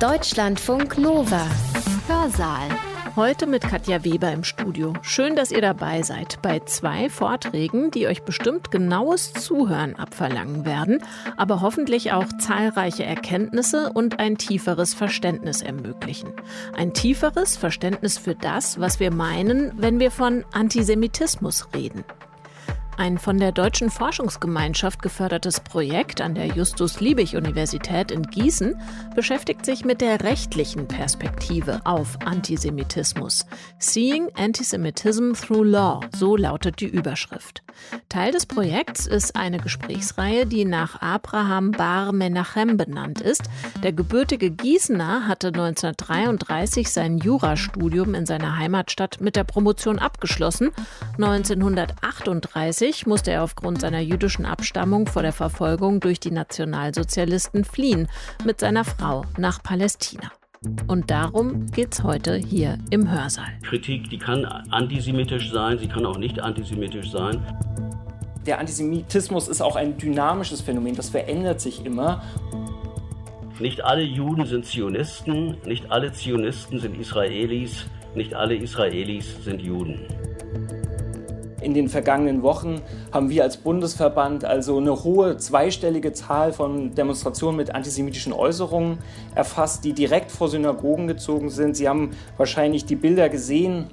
Deutschlandfunk Nova. Hörsaal. Heute mit Katja Weber im Studio. Schön, dass ihr dabei seid bei zwei Vorträgen, die euch bestimmt genaues Zuhören abverlangen werden, aber hoffentlich auch zahlreiche Erkenntnisse und ein tieferes Verständnis ermöglichen. Ein tieferes Verständnis für das, was wir meinen, wenn wir von Antisemitismus reden. Ein von der Deutschen Forschungsgemeinschaft gefördertes Projekt an der Justus-Liebig-Universität in Gießen beschäftigt sich mit der rechtlichen Perspektive auf Antisemitismus. Seeing Antisemitism Through Law, so lautet die Überschrift. Teil des Projekts ist eine Gesprächsreihe, die nach Abraham Bar Menachem benannt ist. Der gebürtige Gießener hatte 1933 sein Jurastudium in seiner Heimatstadt mit der Promotion abgeschlossen. 1938 1990 musste er aufgrund seiner jüdischen Abstammung vor der Verfolgung durch die Nationalsozialisten fliehen mit seiner Frau nach Palästina. Und darum geht es heute hier im Hörsaal. Kritik, die kann antisemitisch sein, sie kann auch nicht antisemitisch sein. Der Antisemitismus ist auch ein dynamisches Phänomen, das verändert sich immer. Nicht alle Juden sind Zionisten, nicht alle Zionisten sind Israelis, nicht alle Israelis sind Juden. In den vergangenen Wochen haben wir als Bundesverband also eine hohe zweistellige Zahl von Demonstrationen mit antisemitischen Äußerungen erfasst, die direkt vor Synagogen gezogen sind. Sie haben wahrscheinlich die Bilder gesehen.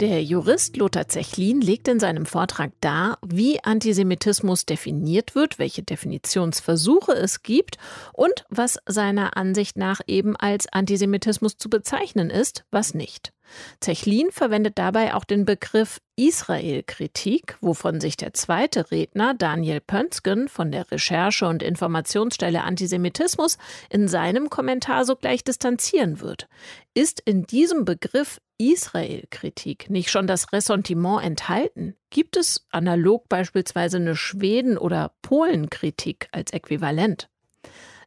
Der Jurist Lothar Zechlin legt in seinem Vortrag dar, wie Antisemitismus definiert wird, welche Definitionsversuche es gibt und was seiner Ansicht nach eben als Antisemitismus zu bezeichnen ist, was nicht. Zechlin verwendet dabei auch den Begriff Israel-Kritik, wovon sich der zweite Redner Daniel Pönsken von der Recherche- und Informationsstelle Antisemitismus in seinem Kommentar sogleich distanzieren wird. Ist in diesem Begriff Israel-Kritik nicht schon das Ressentiment enthalten? Gibt es analog beispielsweise eine Schweden- oder Polen-Kritik als Äquivalent?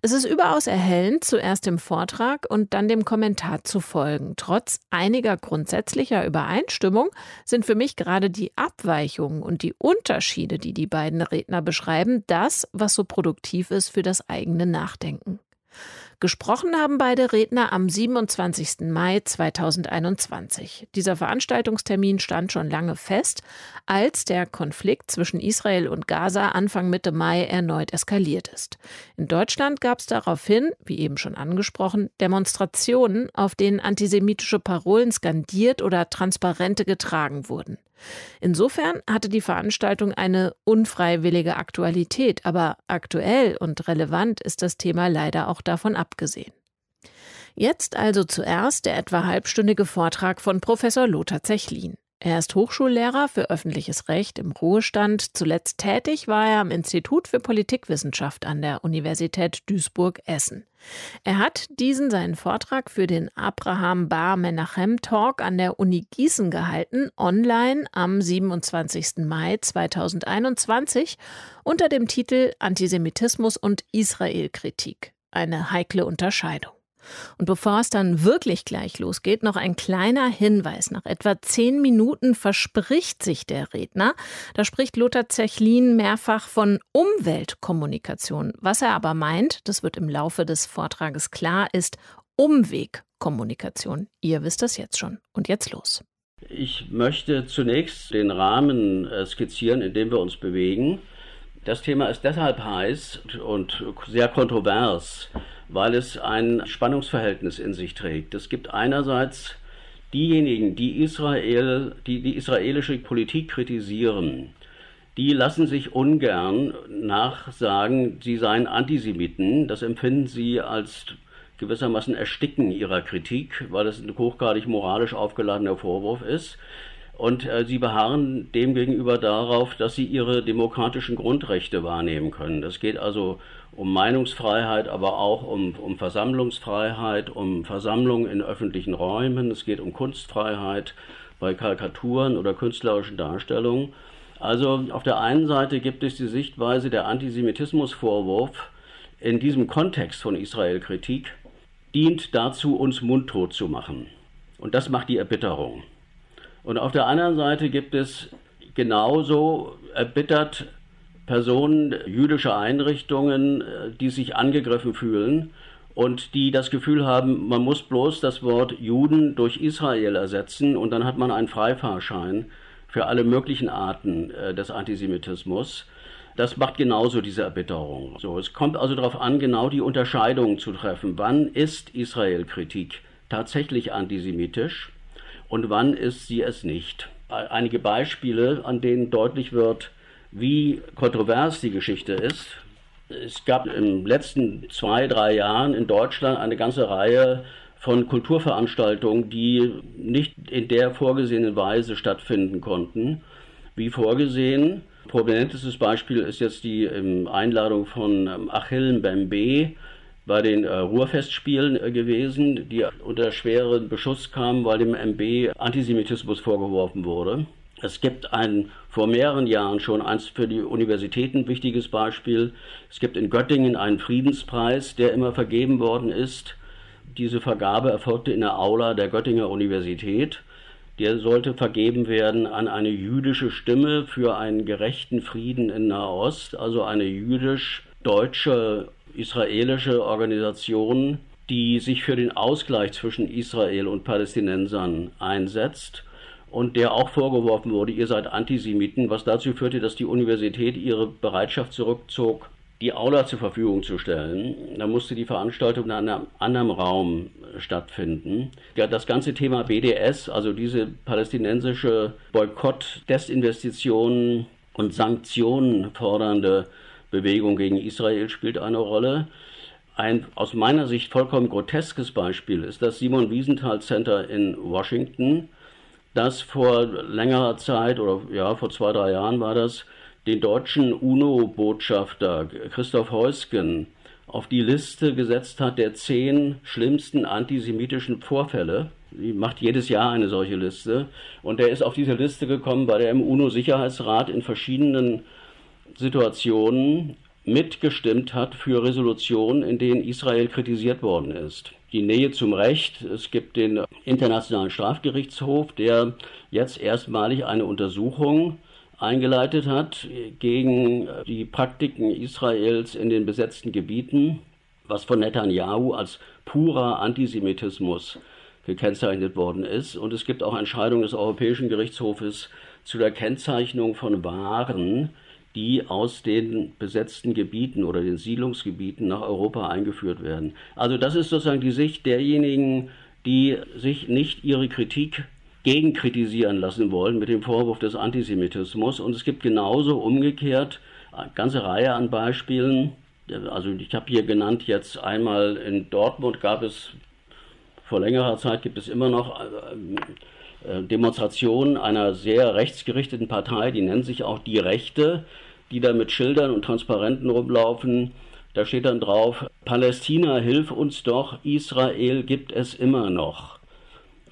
Es ist überaus erhellend, zuerst dem Vortrag und dann dem Kommentar zu folgen. Trotz einiger grundsätzlicher Übereinstimmung sind für mich gerade die Abweichungen und die Unterschiede, die die beiden Redner beschreiben, das, was so produktiv ist für das eigene Nachdenken. Gesprochen haben beide Redner am 27. Mai 2021. Dieser Veranstaltungstermin stand schon lange fest, als der Konflikt zwischen Israel und Gaza Anfang Mitte Mai erneut eskaliert ist. In Deutschland gab es daraufhin, wie eben schon angesprochen, Demonstrationen, auf denen antisemitische Parolen skandiert oder Transparente getragen wurden. Insofern hatte die Veranstaltung eine unfreiwillige Aktualität, aber aktuell und relevant ist das Thema leider auch davon abgesehen. Jetzt also zuerst der etwa halbstündige Vortrag von Professor Lothar Zechlin. Er ist Hochschullehrer für öffentliches Recht im Ruhestand. Zuletzt tätig war er am Institut für Politikwissenschaft an der Universität Duisburg-Essen. Er hat diesen seinen Vortrag für den Abraham Bar Menachem Talk an der Uni Gießen gehalten, online am 27. Mai 2021 unter dem Titel Antisemitismus und Israelkritik. Eine heikle Unterscheidung. Und bevor es dann wirklich gleich losgeht, noch ein kleiner Hinweis. Nach etwa zehn Minuten verspricht sich der Redner. Da spricht Lothar Zechlin mehrfach von Umweltkommunikation. Was er aber meint, das wird im Laufe des Vortrages klar, ist Umwegkommunikation. Ihr wisst das jetzt schon. Und jetzt los. Ich möchte zunächst den Rahmen äh, skizzieren, in dem wir uns bewegen. Das Thema ist deshalb heiß und sehr kontrovers, weil es ein Spannungsverhältnis in sich trägt. Es gibt einerseits diejenigen, die Israel, die, die israelische Politik kritisieren, die lassen sich ungern nachsagen, sie seien Antisemiten. Das empfinden sie als gewissermaßen Ersticken ihrer Kritik, weil es ein hochgradig moralisch aufgeladener Vorwurf ist. Und äh, sie beharren demgegenüber darauf, dass sie ihre demokratischen Grundrechte wahrnehmen können. Es geht also um Meinungsfreiheit, aber auch um, um Versammlungsfreiheit, um Versammlung in öffentlichen Räumen. Es geht um Kunstfreiheit bei Karikaturen oder künstlerischen Darstellungen. Also auf der einen Seite gibt es die Sichtweise der Antisemitismusvorwurf in diesem Kontext von Israel-Kritik dient dazu, uns mundtot zu machen. Und das macht die Erbitterung. Und auf der anderen Seite gibt es genauso erbittert Personen jüdischer Einrichtungen, äh, die sich angegriffen fühlen und die das Gefühl haben, man muss bloß das Wort Juden durch Israel ersetzen und dann hat man einen Freifahrschein für alle möglichen Arten äh, des Antisemitismus. Das macht genauso diese Erbitterung. So, es kommt also darauf an, genau die Unterscheidung zu treffen. Wann ist Israel-Kritik tatsächlich antisemitisch und wann ist sie es nicht? Einige Beispiele, an denen deutlich wird, wie kontrovers die Geschichte ist. Es gab in den letzten zwei, drei Jahren in Deutschland eine ganze Reihe von Kulturveranstaltungen, die nicht in der vorgesehenen Weise stattfinden konnten, wie vorgesehen. Prominentestes Beispiel ist jetzt die ähm, Einladung von ähm, Achille Mbembe bei den äh, Ruhrfestspielen äh, gewesen, die unter schweren Beschuss kamen, weil dem MB Antisemitismus vorgeworfen wurde. Es gibt ein vor mehreren Jahren schon eins für die Universitäten wichtiges Beispiel. Es gibt in Göttingen einen Friedenspreis, der immer vergeben worden ist. Diese Vergabe erfolgte in der Aula der Göttinger Universität. Der sollte vergeben werden an eine jüdische Stimme für einen gerechten Frieden in Nahost, also eine jüdisch-deutsche israelische Organisation, die sich für den Ausgleich zwischen Israel und Palästinensern einsetzt und der auch vorgeworfen wurde, ihr seid Antisemiten, was dazu führte, dass die Universität ihre Bereitschaft zurückzog, die Aula zur Verfügung zu stellen. Da musste die Veranstaltung in einem anderen Raum stattfinden. Ja, das ganze Thema BDS, also diese palästinensische Boykott, Desinvestitionen und Sanktionen fordernde Bewegung gegen Israel spielt eine Rolle. Ein aus meiner Sicht vollkommen groteskes Beispiel ist das Simon Wiesenthal Center in Washington, das vor längerer Zeit oder ja, vor zwei, drei Jahren war das, den deutschen UNO-Botschafter Christoph Heusgen auf die Liste gesetzt hat der zehn schlimmsten antisemitischen Vorfälle. Die macht jedes Jahr eine solche Liste. Und er ist auf diese Liste gekommen, weil er im UNO-Sicherheitsrat in verschiedenen Situationen mitgestimmt hat für Resolutionen, in denen Israel kritisiert worden ist die Nähe zum Recht. Es gibt den Internationalen Strafgerichtshof, der jetzt erstmalig eine Untersuchung eingeleitet hat gegen die Praktiken Israels in den besetzten Gebieten, was von Netanyahu als purer Antisemitismus gekennzeichnet worden ist. Und es gibt auch Entscheidungen des Europäischen Gerichtshofes zu der Kennzeichnung von Waren, die aus den besetzten Gebieten oder den Siedlungsgebieten nach Europa eingeführt werden. Also das ist sozusagen die Sicht derjenigen, die sich nicht ihre Kritik gegenkritisieren lassen wollen mit dem Vorwurf des Antisemitismus. Und es gibt genauso umgekehrt eine ganze Reihe an Beispielen. Also ich habe hier genannt jetzt einmal in Dortmund gab es vor längerer Zeit gibt es immer noch äh, Demonstrationen einer sehr rechtsgerichteten Partei, die nennt sich auch die Rechte, die da mit Schildern und Transparenten rumlaufen. Da steht dann drauf, Palästina, hilf uns doch, Israel gibt es immer noch.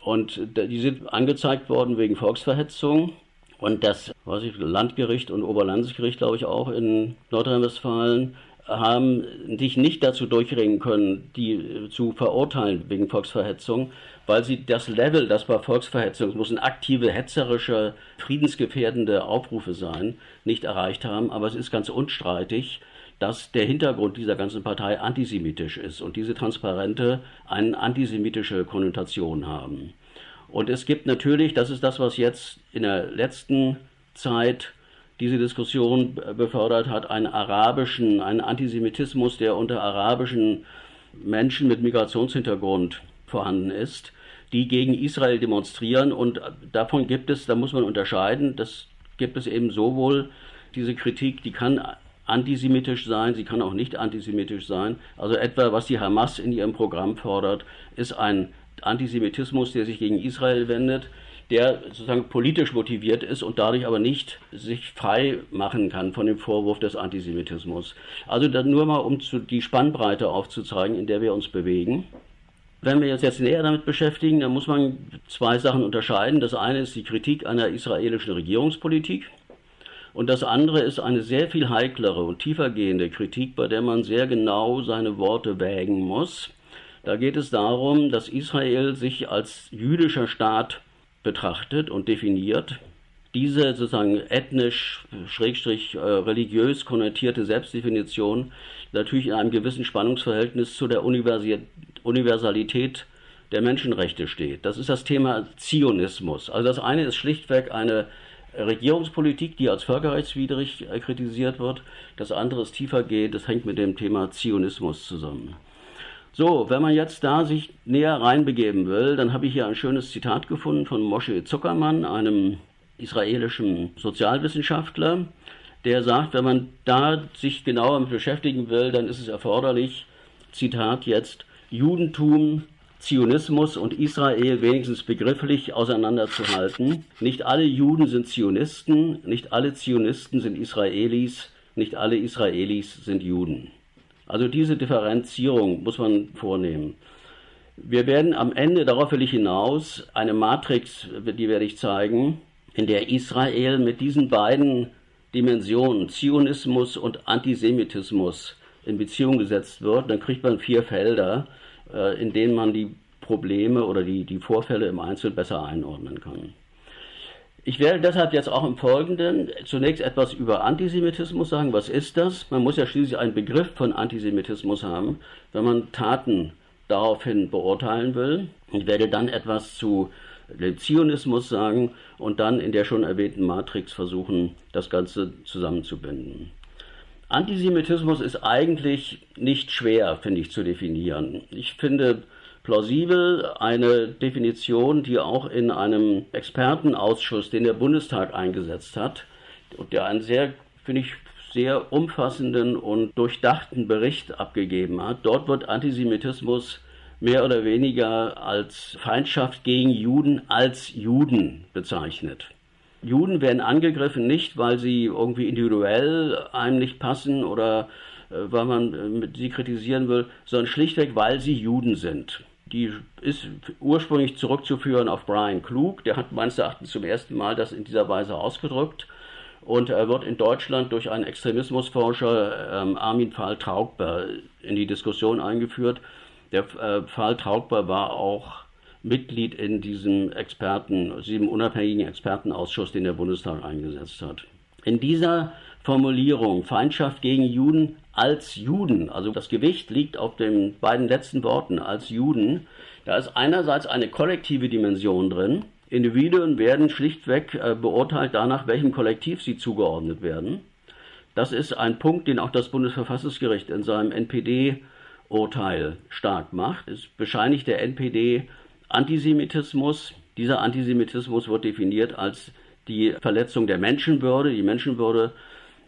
Und die sind angezeigt worden wegen Volksverhetzung. Und das ich, Landgericht und Oberlandesgericht, glaube ich, auch in Nordrhein-Westfalen, haben sich nicht dazu durchringen können, die zu verurteilen wegen Volksverhetzung, weil sie das Level, das bei Volksverhetzung, es müssen aktive, hetzerische, friedensgefährdende Aufrufe sein, nicht erreicht haben. Aber es ist ganz unstreitig, dass der Hintergrund dieser ganzen Partei antisemitisch ist und diese Transparente eine antisemitische Konnotation haben. Und es gibt natürlich, das ist das, was jetzt in der letzten Zeit diese Diskussion befördert hat, einen arabischen, einen Antisemitismus, der unter arabischen Menschen mit Migrationshintergrund vorhanden ist, die gegen Israel demonstrieren. Und davon gibt es, da muss man unterscheiden, das gibt es eben sowohl diese Kritik, die kann antisemitisch sein, sie kann auch nicht antisemitisch sein. Also etwa, was die Hamas in ihrem Programm fordert, ist ein Antisemitismus, der sich gegen Israel wendet der sozusagen politisch motiviert ist und dadurch aber nicht sich frei machen kann von dem Vorwurf des Antisemitismus. Also nur mal, um die Spannbreite aufzuzeigen, in der wir uns bewegen. Wenn wir uns jetzt näher damit beschäftigen, dann muss man zwei Sachen unterscheiden. Das eine ist die Kritik einer israelischen Regierungspolitik und das andere ist eine sehr viel heiklere und tiefergehende Kritik, bei der man sehr genau seine Worte wägen muss. Da geht es darum, dass Israel sich als jüdischer Staat betrachtet und definiert diese sozusagen ethnisch, schrägstrich äh, religiös konnotierte Selbstdefinition natürlich in einem gewissen Spannungsverhältnis zu der Universalität der Menschenrechte steht. Das ist das Thema Zionismus. Also das eine ist schlichtweg eine Regierungspolitik, die als völkerrechtswidrig äh, kritisiert wird. Das andere ist tiefer geht, das hängt mit dem Thema Zionismus zusammen. So, wenn man jetzt da sich näher reinbegeben will, dann habe ich hier ein schönes Zitat gefunden von Moshe Zuckermann, einem israelischen Sozialwissenschaftler, der sagt, wenn man da sich genauer mit beschäftigen will, dann ist es erforderlich, Zitat jetzt, Judentum, Zionismus und Israel wenigstens begrifflich auseinanderzuhalten. Nicht alle Juden sind Zionisten, nicht alle Zionisten sind Israelis, nicht alle Israelis sind Juden. Also diese Differenzierung muss man vornehmen. Wir werden am Ende, darauf will ich hinaus, eine Matrix, die werde ich zeigen, in der Israel mit diesen beiden Dimensionen, Zionismus und Antisemitismus, in Beziehung gesetzt wird. Dann kriegt man vier Felder, äh, in denen man die Probleme oder die, die Vorfälle im Einzelnen besser einordnen kann. Ich werde deshalb jetzt auch im Folgenden zunächst etwas über Antisemitismus sagen. Was ist das? Man muss ja schließlich einen Begriff von Antisemitismus haben, wenn man Taten daraufhin beurteilen will. Ich werde dann etwas zu Zionismus sagen und dann in der schon erwähnten Matrix versuchen, das Ganze zusammenzubinden. Antisemitismus ist eigentlich nicht schwer, finde ich, zu definieren. Ich finde, plausibel eine Definition, die auch in einem Expertenausschuss, den der Bundestag eingesetzt hat, und der einen sehr, finde ich, sehr umfassenden und durchdachten Bericht abgegeben hat. Dort wird Antisemitismus mehr oder weniger als Feindschaft gegen Juden als Juden bezeichnet. Juden werden angegriffen nicht, weil sie irgendwie individuell einem nicht passen oder äh, weil man äh, sie kritisieren will, sondern schlichtweg, weil sie Juden sind. Die ist ursprünglich zurückzuführen auf Brian Klug. Der hat meines Erachtens zum ersten Mal das in dieser Weise ausgedrückt. Und er wird in Deutschland durch einen Extremismusforscher, ähm, Armin Pfahl-Traugber, in die Diskussion eingeführt. Der äh, Pfahl-Traugber war auch Mitglied in diesem Experten, diesem unabhängigen Expertenausschuss, den der Bundestag eingesetzt hat. In dieser Formulierung Feindschaft gegen Juden als Juden, also das Gewicht liegt auf den beiden letzten Worten als Juden, da ist einerseits eine kollektive Dimension drin. Individuen werden schlichtweg äh, beurteilt danach, welchem Kollektiv sie zugeordnet werden. Das ist ein Punkt, den auch das Bundesverfassungsgericht in seinem NPD-Urteil stark macht. Es bescheinigt der NPD Antisemitismus. Dieser Antisemitismus wird definiert als die Verletzung der Menschenwürde. Die Menschenwürde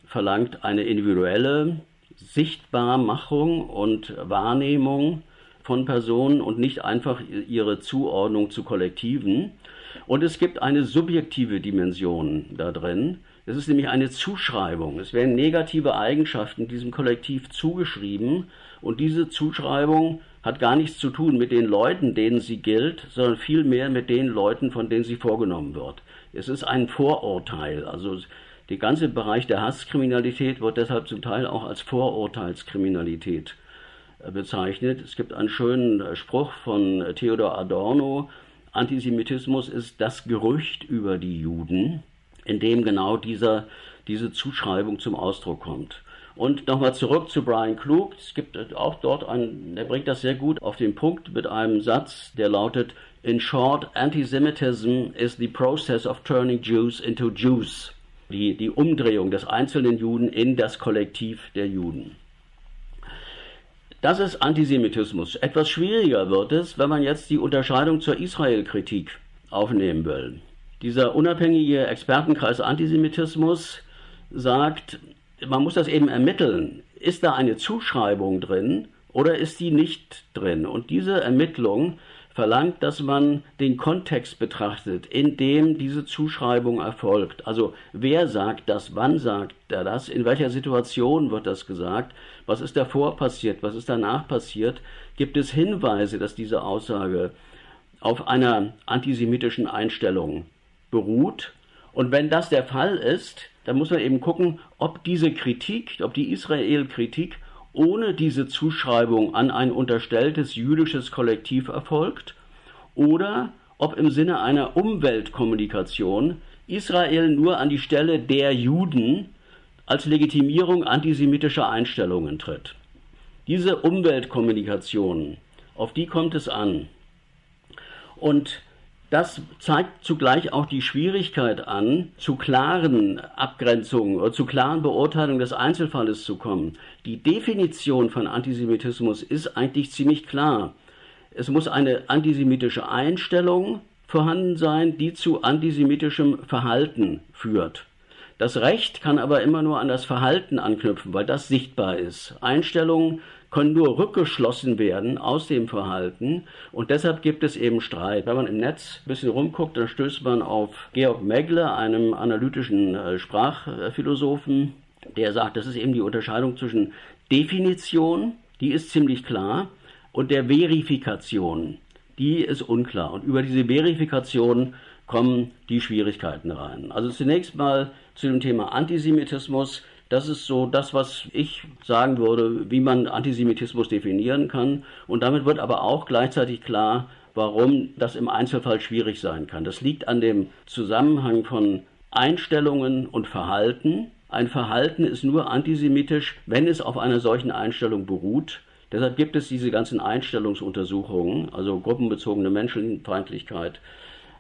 verlangt eine individuelle Sichtbarmachung und Wahrnehmung von Personen und nicht einfach ihre Zuordnung zu Kollektiven. Und es gibt eine subjektive Dimension da drin. Es ist nämlich eine Zuschreibung. Es werden negative Eigenschaften diesem Kollektiv zugeschrieben und diese Zuschreibung hat gar nichts zu tun mit den Leuten, denen sie gilt, sondern vielmehr mit den Leuten, von denen sie vorgenommen wird. Es ist ein Vorurteil. Also der ganze Bereich der Hasskriminalität wird deshalb zum Teil auch als Vorurteilskriminalität äh, bezeichnet. Es gibt einen schönen äh, Spruch von äh, Theodor Adorno, Antisemitismus ist das Gerücht über die Juden, in dem genau dieser, diese Zuschreibung zum Ausdruck kommt. Und nochmal zurück zu Brian Klug. Es gibt auch dort einen, der bringt das sehr gut auf den Punkt mit einem Satz, der lautet, In short, antisemitism is the process of turning Jews into Jews die, die Umdrehung des einzelnen Juden in das Kollektiv der Juden. Das ist Antisemitismus. Etwas schwieriger wird es, wenn man jetzt die Unterscheidung zur Israel-Kritik aufnehmen will. Dieser unabhängige Expertenkreis Antisemitismus sagt, man muss das eben ermitteln. Ist da eine Zuschreibung drin oder ist die nicht drin? Und diese Ermittlung verlangt, dass man den Kontext betrachtet, in dem diese Zuschreibung erfolgt. Also wer sagt das, wann sagt er das, in welcher Situation wird das gesagt, was ist davor passiert, was ist danach passiert, gibt es Hinweise, dass diese Aussage auf einer antisemitischen Einstellung beruht. Und wenn das der Fall ist, dann muss man eben gucken, ob diese Kritik, ob die Israel-Kritik ohne diese Zuschreibung an ein unterstelltes jüdisches Kollektiv erfolgt oder ob im Sinne einer Umweltkommunikation Israel nur an die Stelle der Juden als Legitimierung antisemitischer Einstellungen tritt. Diese Umweltkommunikation, auf die kommt es an. Und das zeigt zugleich auch die Schwierigkeit an, zu klaren Abgrenzungen oder zu klaren Beurteilungen des Einzelfalles zu kommen. Die Definition von Antisemitismus ist eigentlich ziemlich klar. Es muss eine antisemitische Einstellung vorhanden sein, die zu antisemitischem Verhalten führt. Das Recht kann aber immer nur an das Verhalten anknüpfen, weil das sichtbar ist. Einstellungen können nur rückgeschlossen werden aus dem Verhalten und deshalb gibt es eben Streit. Wenn man im Netz ein bisschen rumguckt, dann stößt man auf Georg Megle, einem analytischen äh, Sprachphilosophen, der sagt, das ist eben die Unterscheidung zwischen Definition, die ist ziemlich klar, und der Verifikation, die ist unklar. Und über diese Verifikation kommen die Schwierigkeiten rein. Also zunächst mal zu dem Thema Antisemitismus. Das ist so das, was ich sagen würde, wie man Antisemitismus definieren kann. Und damit wird aber auch gleichzeitig klar, warum das im Einzelfall schwierig sein kann. Das liegt an dem Zusammenhang von Einstellungen und Verhalten. Ein Verhalten ist nur antisemitisch, wenn es auf einer solchen Einstellung beruht. Deshalb gibt es diese ganzen Einstellungsuntersuchungen, also gruppenbezogene Menschenfeindlichkeit,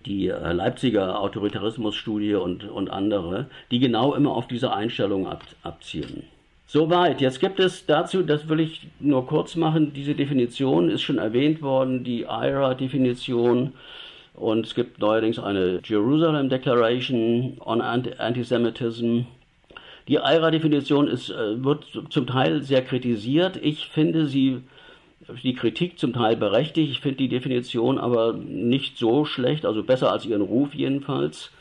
die äh, Leipziger Autoritarismusstudie und, und andere, die genau immer auf diese Einstellung ab, abzielen. Soweit. Jetzt gibt es dazu, das will ich nur kurz machen, diese Definition ist schon erwähnt worden, die IRA-Definition. Und es gibt neuerdings eine Jerusalem Declaration on Antisemitism. Die IRA-Definition äh, wird zum Teil sehr kritisiert. Ich finde sie die Kritik zum Teil berechtigt. Ich finde die Definition aber nicht so schlecht, also besser als ihren Ruf jedenfalls.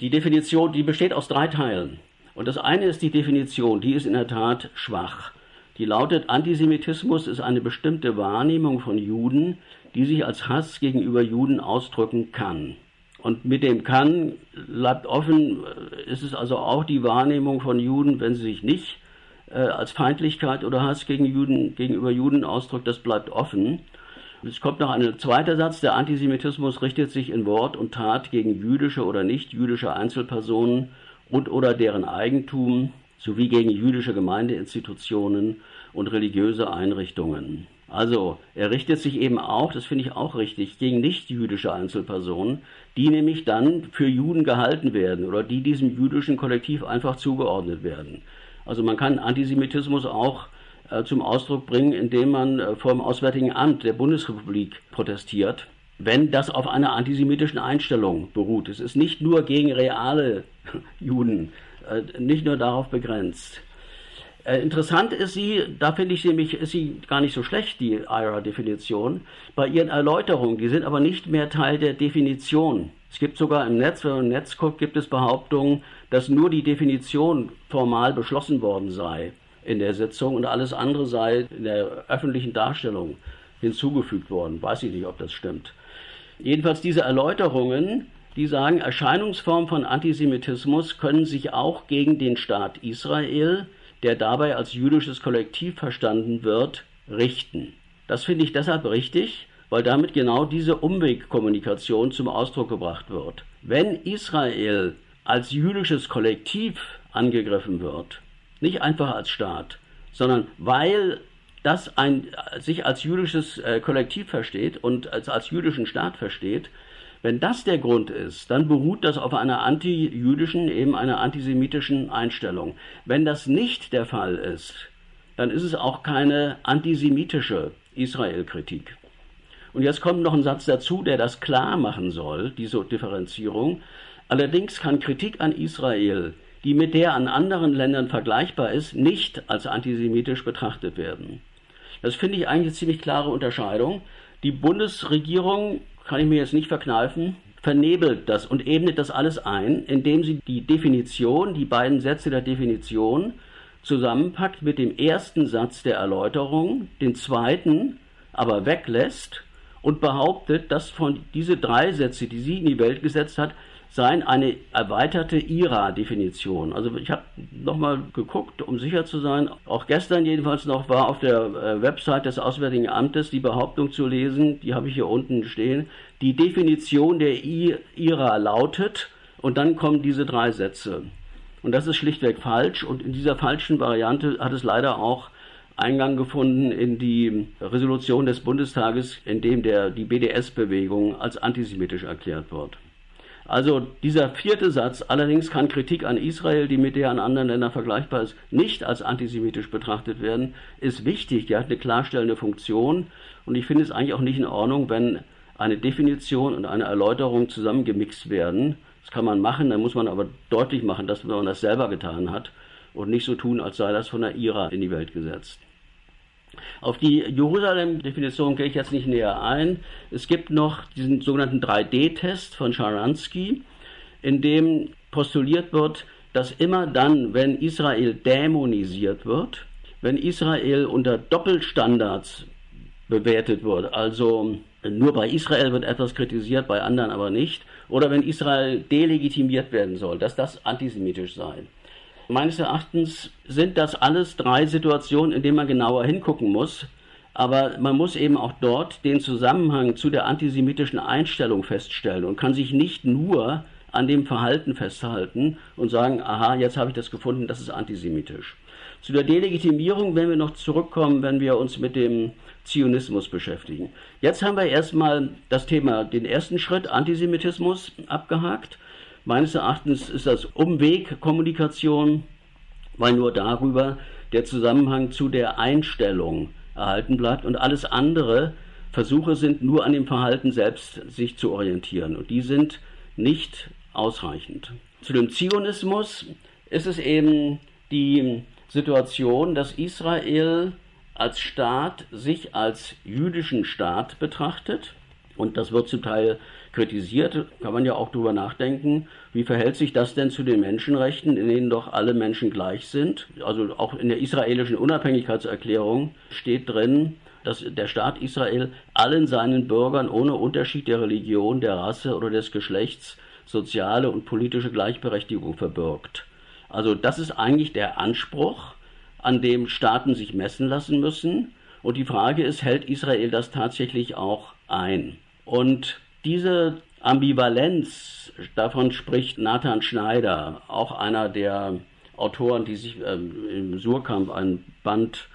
Die Definition, die besteht aus drei Teilen. Und das eine ist die Definition, die ist in der Tat schwach. Die lautet, Antisemitismus ist eine bestimmte Wahrnehmung von Juden, die sich als Hass gegenüber Juden ausdrücken kann. Und mit dem kann bleibt offen, ist es also auch die Wahrnehmung von Juden, wenn sie sich nicht äh, als Feindlichkeit oder Hass gegen Juden, gegenüber Juden ausdrückt, das bleibt offen. Es kommt noch ein zweiter Satz, der Antisemitismus richtet sich in Wort und Tat gegen jüdische oder nicht jüdische Einzelpersonen und oder deren Eigentum sowie gegen jüdische Gemeindeinstitutionen und religiöse Einrichtungen. Also er richtet sich eben auch, das finde ich auch richtig, gegen nicht-jüdische Einzelpersonen, die nämlich dann für Juden gehalten werden oder die diesem jüdischen Kollektiv einfach zugeordnet werden. Also man kann Antisemitismus auch äh, zum Ausdruck bringen, indem man äh, vor dem Auswärtigen Amt der Bundesrepublik protestiert, wenn das auf einer antisemitischen Einstellung beruht. Es ist nicht nur gegen reale Juden, äh, nicht nur darauf begrenzt. Interessant ist sie, da finde ich sie nämlich, ist sie gar nicht so schlecht, die IRA-Definition, bei ihren Erläuterungen. Die sind aber nicht mehr Teil der Definition. Es gibt sogar im Netz, wenn man im Netz guckt, gibt es Behauptungen, dass nur die Definition formal beschlossen worden sei in der Sitzung und alles andere sei in der öffentlichen Darstellung hinzugefügt worden. Weiß ich nicht, ob das stimmt. Jedenfalls diese Erläuterungen, die sagen, Erscheinungsformen von Antisemitismus können sich auch gegen den Staat Israel, der dabei als jüdisches Kollektiv verstanden wird, richten. Das finde ich deshalb richtig, weil damit genau diese Umwegkommunikation zum Ausdruck gebracht wird. Wenn Israel als jüdisches Kollektiv angegriffen wird, nicht einfach als Staat, sondern weil das ein, sich als jüdisches äh, Kollektiv versteht und als, als jüdischen Staat versteht, wenn das der Grund ist, dann beruht das auf einer anti-jüdischen, eben einer antisemitischen Einstellung. Wenn das nicht der Fall ist, dann ist es auch keine antisemitische Israel-Kritik. Und jetzt kommt noch ein Satz dazu, der das klar machen soll, diese Differenzierung. Allerdings kann Kritik an Israel, die mit der an anderen Ländern vergleichbar ist, nicht als antisemitisch betrachtet werden. Das finde ich eigentlich eine ziemlich klare Unterscheidung. Die Bundesregierung, kann ich mir jetzt nicht verkneifen, vernebelt das und ebnet das alles ein, indem sie die Definition, die beiden Sätze der Definition zusammenpackt mit dem ersten Satz der Erläuterung, den zweiten aber weglässt und behauptet, dass von diese drei Sätze, die sie in die Welt gesetzt hat, seien eine erweiterte IRA-Definition. Also ich habe nochmal geguckt, um sicher zu sein. Auch gestern jedenfalls noch war auf der äh, Website des Auswärtigen Amtes die Behauptung zu lesen, die habe ich hier unten stehen. Die Definition der IRA lautet, und dann kommen diese drei Sätze. Und das ist schlichtweg falsch und in dieser falschen Variante hat es leider auch Eingang gefunden in die Resolution des Bundestages, in dem der, die BDS-Bewegung als antisemitisch erklärt wird. Also dieser vierte Satz, allerdings kann Kritik an Israel, die mit der an anderen Ländern vergleichbar ist, nicht als antisemitisch betrachtet werden, ist wichtig. Die hat eine klarstellende Funktion und ich finde es eigentlich auch nicht in Ordnung, wenn eine Definition und eine Erläuterung zusammengemixt werden. Das kann man machen, dann muss man aber deutlich machen, dass man das selber getan hat und nicht so tun, als sei das von der IRA in die Welt gesetzt. Auf die Jerusalem-Definition gehe ich jetzt nicht näher ein. Es gibt noch diesen sogenannten 3D-Test von Sharansky, in dem postuliert wird, dass immer dann, wenn Israel dämonisiert wird, wenn Israel unter Doppelstandards bewertet wird, also nur bei Israel wird etwas kritisiert, bei anderen aber nicht, oder wenn Israel delegitimiert werden soll, dass das antisemitisch sei. Meines Erachtens sind das alles drei Situationen, in denen man genauer hingucken muss. Aber man muss eben auch dort den Zusammenhang zu der antisemitischen Einstellung feststellen und kann sich nicht nur an dem Verhalten festhalten und sagen, aha, jetzt habe ich das gefunden, das ist antisemitisch. Zu der Delegitimierung werden wir noch zurückkommen, wenn wir uns mit dem Zionismus beschäftigen. Jetzt haben wir erstmal das Thema, den ersten Schritt, Antisemitismus, abgehakt. Meines Erachtens ist das Umwegkommunikation, weil nur darüber der Zusammenhang zu der Einstellung erhalten bleibt. Und alles andere Versuche sind nur an dem Verhalten selbst sich zu orientieren. Und die sind nicht ausreichend. Zu dem Zionismus ist es eben die Situation, dass Israel als Staat sich als jüdischen Staat betrachtet. Und das wird zum Teil kritisiert, kann man ja auch darüber nachdenken, wie verhält sich das denn zu den Menschenrechten, in denen doch alle Menschen gleich sind. Also auch in der israelischen Unabhängigkeitserklärung steht drin, dass der Staat Israel allen seinen Bürgern ohne Unterschied der Religion, der Rasse oder des Geschlechts soziale und politische Gleichberechtigung verbirgt. Also das ist eigentlich der Anspruch, an dem Staaten sich messen lassen müssen. Und die Frage ist, hält Israel das tatsächlich auch ein? Und diese Ambivalenz, davon spricht Nathan Schneider, auch einer der Autoren, die sich ähm, im Surkamp ein Band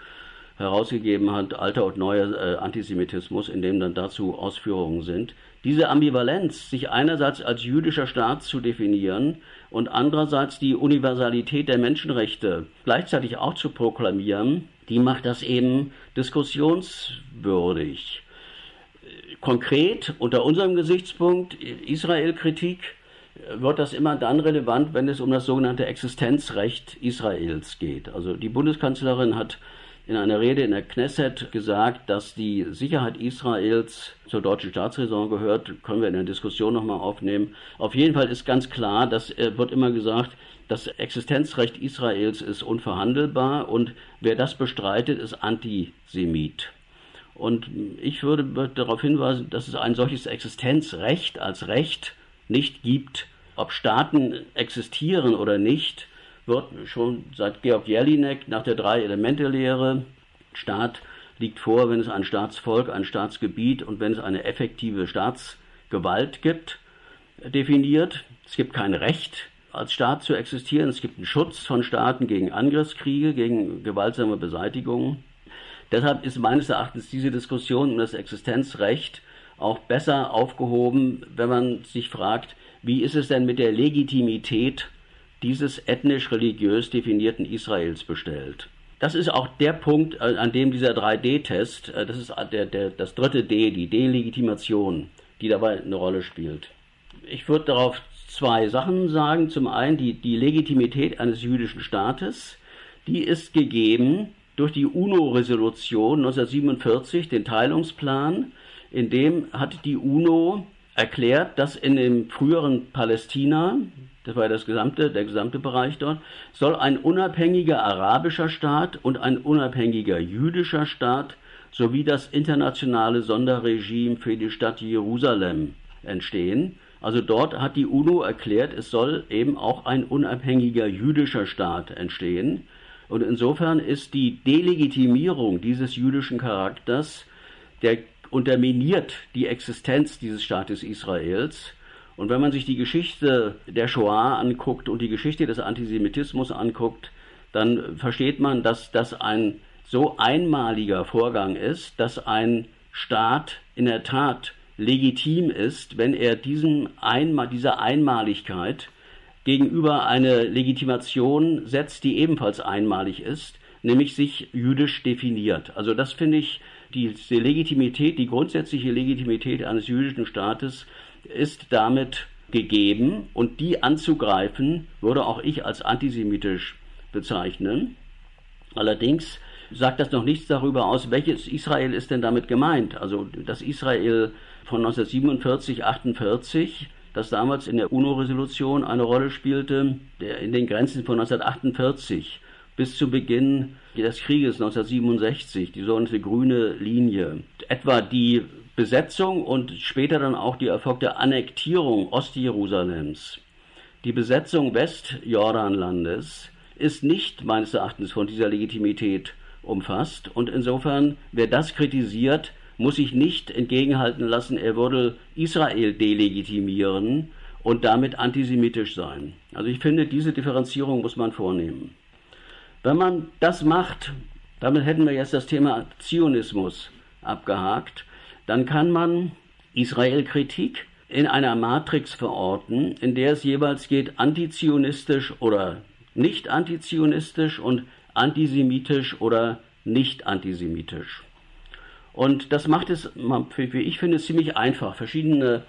herausgegeben hat, Alter und neuer äh, Antisemitismus, in dem dann dazu Ausführungen sind. Diese Ambivalenz, sich einerseits als jüdischer Staat zu definieren und andererseits die Universalität der Menschenrechte gleichzeitig auch zu proklamieren, die macht das eben diskussionswürdig konkret unter unserem Gesichtspunkt Israel-Kritik wird das immer dann relevant, wenn es um das sogenannte Existenzrecht Israels geht. Also die Bundeskanzlerin hat in einer Rede in der Knesset gesagt, dass die Sicherheit Israels zur deutschen Staatsräson gehört, können wir in der Diskussion nochmal aufnehmen. Auf jeden Fall ist ganz klar, dass äh, wird immer gesagt, das Existenzrecht Israels ist unverhandelbar und wer das bestreitet, ist Antisemit. Und ich würde darauf hinweisen, dass es ein solches Existenzrecht als Recht nicht gibt. Ob Staaten existieren oder nicht, wird schon seit Georg Jelinek nach der Drei-Elemente-Lehre, Staat liegt vor, wenn es ein Staatsvolk, ein Staatsgebiet und wenn es eine effektive Staatsgewalt gibt, definiert. Es gibt kein Recht, als Staat zu existieren. Es gibt einen Schutz von Staaten gegen Angriffskriege, gegen gewaltsame Beseitigungen. Deshalb ist meines Erachtens diese Diskussion um das Existenzrecht auch besser aufgehoben, wenn man sich fragt, wie ist es denn mit der Legitimität dieses ethnisch-religiös definierten Israels bestellt. Das ist auch der Punkt, äh, an dem dieser 3D-Test, äh, das ist der, der, das dritte D, die Delegitimation, die dabei eine Rolle spielt. Ich würde darauf zwei Sachen sagen. Zum einen die, die Legitimität eines jüdischen Staates, die ist gegeben durch die UNO-Resolution 1947, den Teilungsplan, in dem hat die UNO erklärt, dass in dem früheren Palästina, das war das gesamte, der gesamte Bereich dort, soll ein unabhängiger arabischer Staat und ein unabhängiger jüdischer Staat sowie das internationale Sonderregime für die Stadt Jerusalem entstehen. Also dort hat die UNO erklärt, es soll eben auch ein unabhängiger jüdischer Staat entstehen. Und insofern ist die Delegitimierung dieses jüdischen Charakters, der unterminiert die Existenz dieses Staates Israels. Und wenn man sich die Geschichte der Shoah anguckt und die Geschichte des Antisemitismus anguckt, dann versteht man, dass das ein so einmaliger Vorgang ist, dass ein Staat in der Tat legitim ist, wenn er diesem Einmal, dieser Einmaligkeit gegenüber eine Legitimation setzt, die ebenfalls einmalig ist, nämlich sich jüdisch definiert. Also das finde ich, die, die Legitimität, die grundsätzliche Legitimität eines jüdischen Staates ist damit gegeben und die anzugreifen, würde auch ich als antisemitisch bezeichnen. Allerdings sagt das noch nichts darüber aus, welches Israel ist denn damit gemeint. Also das Israel von 1947, 48, das damals in der UNO-Resolution eine Rolle spielte, der in den Grenzen von 1948 bis zu Beginn des Krieges 1967, die sogenannte grüne Linie. Etwa die Besetzung und später dann auch die erfolgte Annektierung Ostjerusalems, die Besetzung Westjordanlandes ist nicht meines Erachtens von dieser Legitimität umfasst und insofern, wer das kritisiert, muss sich nicht entgegenhalten lassen, er würde Israel delegitimieren und damit antisemitisch sein. Also ich finde, diese Differenzierung muss man vornehmen. Wenn man das macht, damit hätten wir jetzt das Thema Zionismus abgehakt, dann kann man Israel-Kritik in einer Matrix verorten, in der es jeweils geht antizionistisch oder nicht antizionistisch und antisemitisch oder nicht antisemitisch. Und das macht es, wie ich finde, ziemlich einfach, verschiedene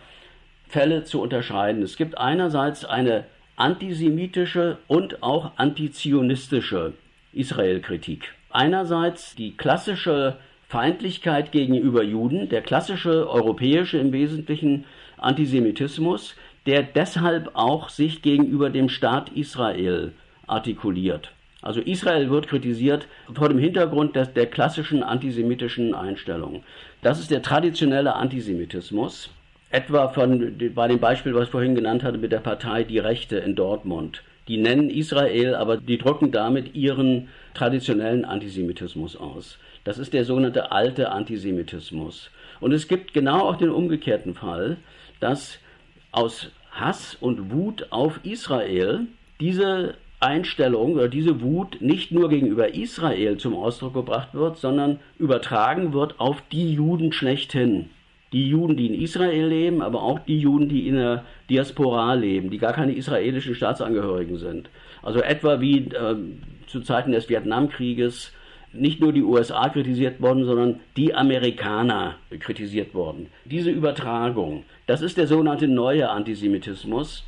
Fälle zu unterscheiden. Es gibt einerseits eine antisemitische und auch antizionistische Israel-Kritik. Einerseits die klassische Feindlichkeit gegenüber Juden, der klassische europäische im Wesentlichen Antisemitismus, der deshalb auch sich gegenüber dem Staat Israel artikuliert. Also Israel wird kritisiert vor dem Hintergrund des, der klassischen antisemitischen Einstellung. Das ist der traditionelle Antisemitismus, etwa von, bei dem Beispiel, was ich vorhin genannt hatte, mit der Partei Die Rechte in Dortmund. Die nennen Israel, aber die drücken damit ihren traditionellen Antisemitismus aus. Das ist der sogenannte alte Antisemitismus. Und es gibt genau auch den umgekehrten Fall, dass aus Hass und Wut auf Israel diese Einstellung oder diese Wut nicht nur gegenüber Israel zum Ausdruck gebracht wird, sondern übertragen wird auf die Juden schlechthin. Die Juden, die in Israel leben, aber auch die Juden, die in der Diaspora leben, die gar keine israelischen Staatsangehörigen sind. Also etwa wie äh, zu Zeiten des Vietnamkrieges nicht nur die USA kritisiert worden, sondern die Amerikaner kritisiert worden. Diese Übertragung, das ist der sogenannte neue Antisemitismus,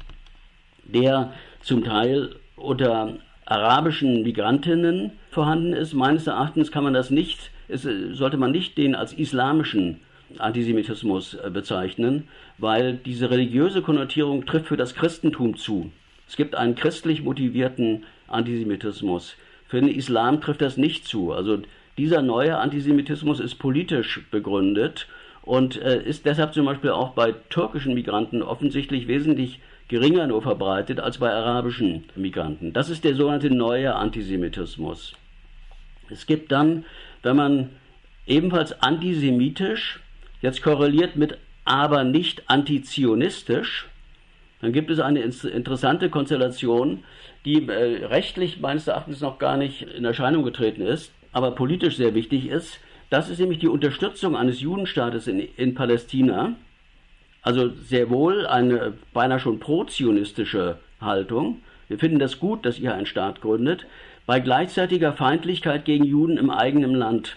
der zum Teil unter arabischen Migrantinnen vorhanden ist. Meines Erachtens kann man das nicht, ist, sollte man nicht den als islamischen Antisemitismus äh, bezeichnen, weil diese religiöse Konnotierung trifft für das Christentum zu. Es gibt einen christlich motivierten Antisemitismus. Für den Islam trifft das nicht zu. Also dieser neue Antisemitismus ist politisch begründet und äh, ist deshalb zum Beispiel auch bei türkischen Migranten offensichtlich wesentlich geringer nur verbreitet als bei arabischen Migranten. Das ist der sogenannte neue Antisemitismus. Es gibt dann, wenn man ebenfalls antisemitisch, jetzt korreliert mit aber nicht antizionistisch, dann gibt es eine interessante Konstellation, die äh, rechtlich meines Erachtens noch gar nicht in Erscheinung getreten ist, aber politisch sehr wichtig ist. Das ist nämlich die Unterstützung eines Judenstaates in, in Palästina also sehr wohl eine beinahe schon pro-zionistische Haltung. Wir finden das gut, dass ihr einen Staat gründet, bei gleichzeitiger Feindlichkeit gegen Juden im eigenen Land.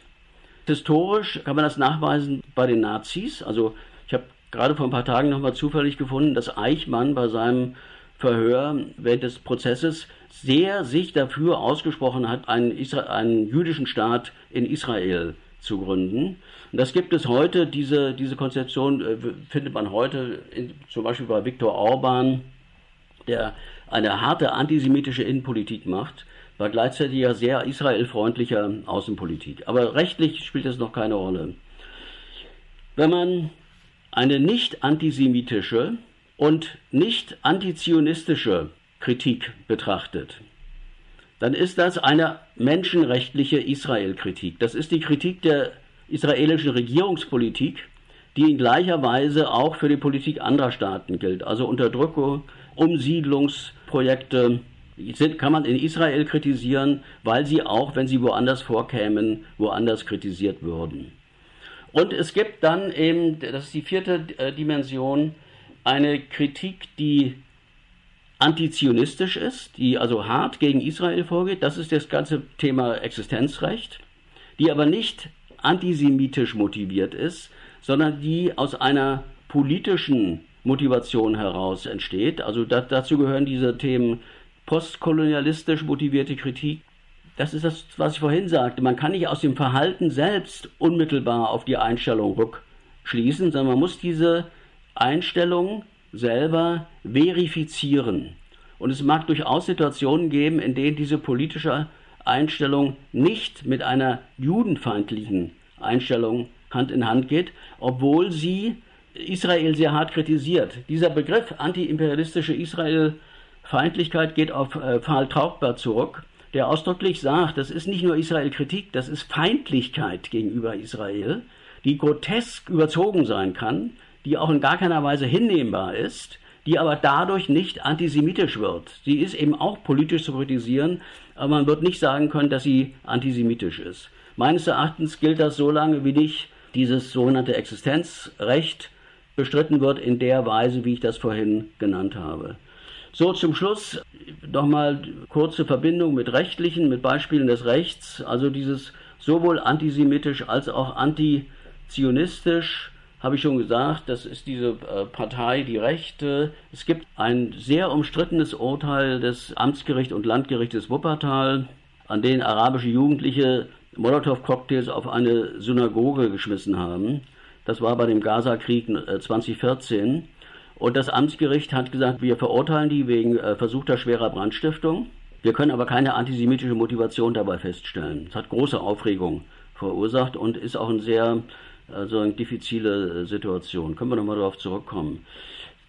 Historisch kann man das nachweisen bei den Nazis. Also ich habe gerade vor ein paar Tagen nochmal zufällig gefunden, dass Eichmann bei seinem Verhör während des Prozesses sehr sich dafür ausgesprochen hat, einen, einen jüdischen Staat in Israel zu gründen. Und das gibt es heute, diese, diese Konzeption äh, findet man heute in, zum Beispiel bei Viktor Orban, der eine harte antisemitische Innenpolitik macht, bei gleichzeitiger sehr israelfreundlicher Außenpolitik. Aber rechtlich spielt das noch keine Rolle. Wenn man eine nicht antisemitische und nicht antizionistische Kritik betrachtet, dann ist das eine menschenrechtliche Israel-Kritik. Das ist die Kritik der israelischen Regierungspolitik, die in gleicher Weise auch für die Politik anderer Staaten gilt. Also Unterdrückung, Umsiedlungsprojekte sind, kann man in Israel kritisieren, weil sie auch, wenn sie woanders vorkämen, woanders kritisiert würden. Und es gibt dann eben, das ist die vierte äh, Dimension, eine Kritik, die antizionistisch ist, die also hart gegen Israel vorgeht. Das ist das ganze Thema Existenzrecht, die aber nicht antisemitisch motiviert ist, sondern die aus einer politischen Motivation heraus entsteht. Also da, dazu gehören diese Themen postkolonialistisch motivierte Kritik. Das ist das, was ich vorhin sagte. Man kann nicht aus dem Verhalten selbst unmittelbar auf die Einstellung rückschließen, sondern man muss diese Einstellung selber verifizieren. Und es mag durchaus Situationen geben, in denen diese politische Einstellung nicht mit einer judenfeindlichen Einstellung Hand in Hand geht, obwohl sie Israel sehr hart kritisiert. Dieser Begriff antiimperialistische Israel-Feindlichkeit geht auf äh, Pfahl Trautbart zurück, der ausdrücklich sagt, das ist nicht nur Israel-Kritik, das ist Feindlichkeit gegenüber Israel, die grotesk überzogen sein kann, die auch in gar keiner Weise hinnehmbar ist, die aber dadurch nicht antisemitisch wird. Sie ist eben auch politisch zu kritisieren, aber man wird nicht sagen können, dass sie antisemitisch ist. Meines Erachtens gilt das so lange, wie nicht dieses sogenannte Existenzrecht bestritten wird in der Weise, wie ich das vorhin genannt habe. So zum Schluss nochmal kurze Verbindung mit rechtlichen, mit Beispielen des Rechts. Also dieses sowohl antisemitisch als auch antizionistisch habe ich schon gesagt, das ist diese äh, Partei, die Rechte. Es gibt ein sehr umstrittenes Urteil des Amtsgericht und Landgerichtes Wuppertal, an dem arabische Jugendliche Molotow-Cocktails auf eine Synagoge geschmissen haben. Das war bei dem Gaza-Krieg 2014. Äh, und das Amtsgericht hat gesagt, wir verurteilen die wegen äh, versuchter schwerer Brandstiftung. Wir können aber keine antisemitische Motivation dabei feststellen. Es hat große Aufregung verursacht und ist auch ein sehr also eine diffizile äh, Situation. Können wir nochmal darauf zurückkommen.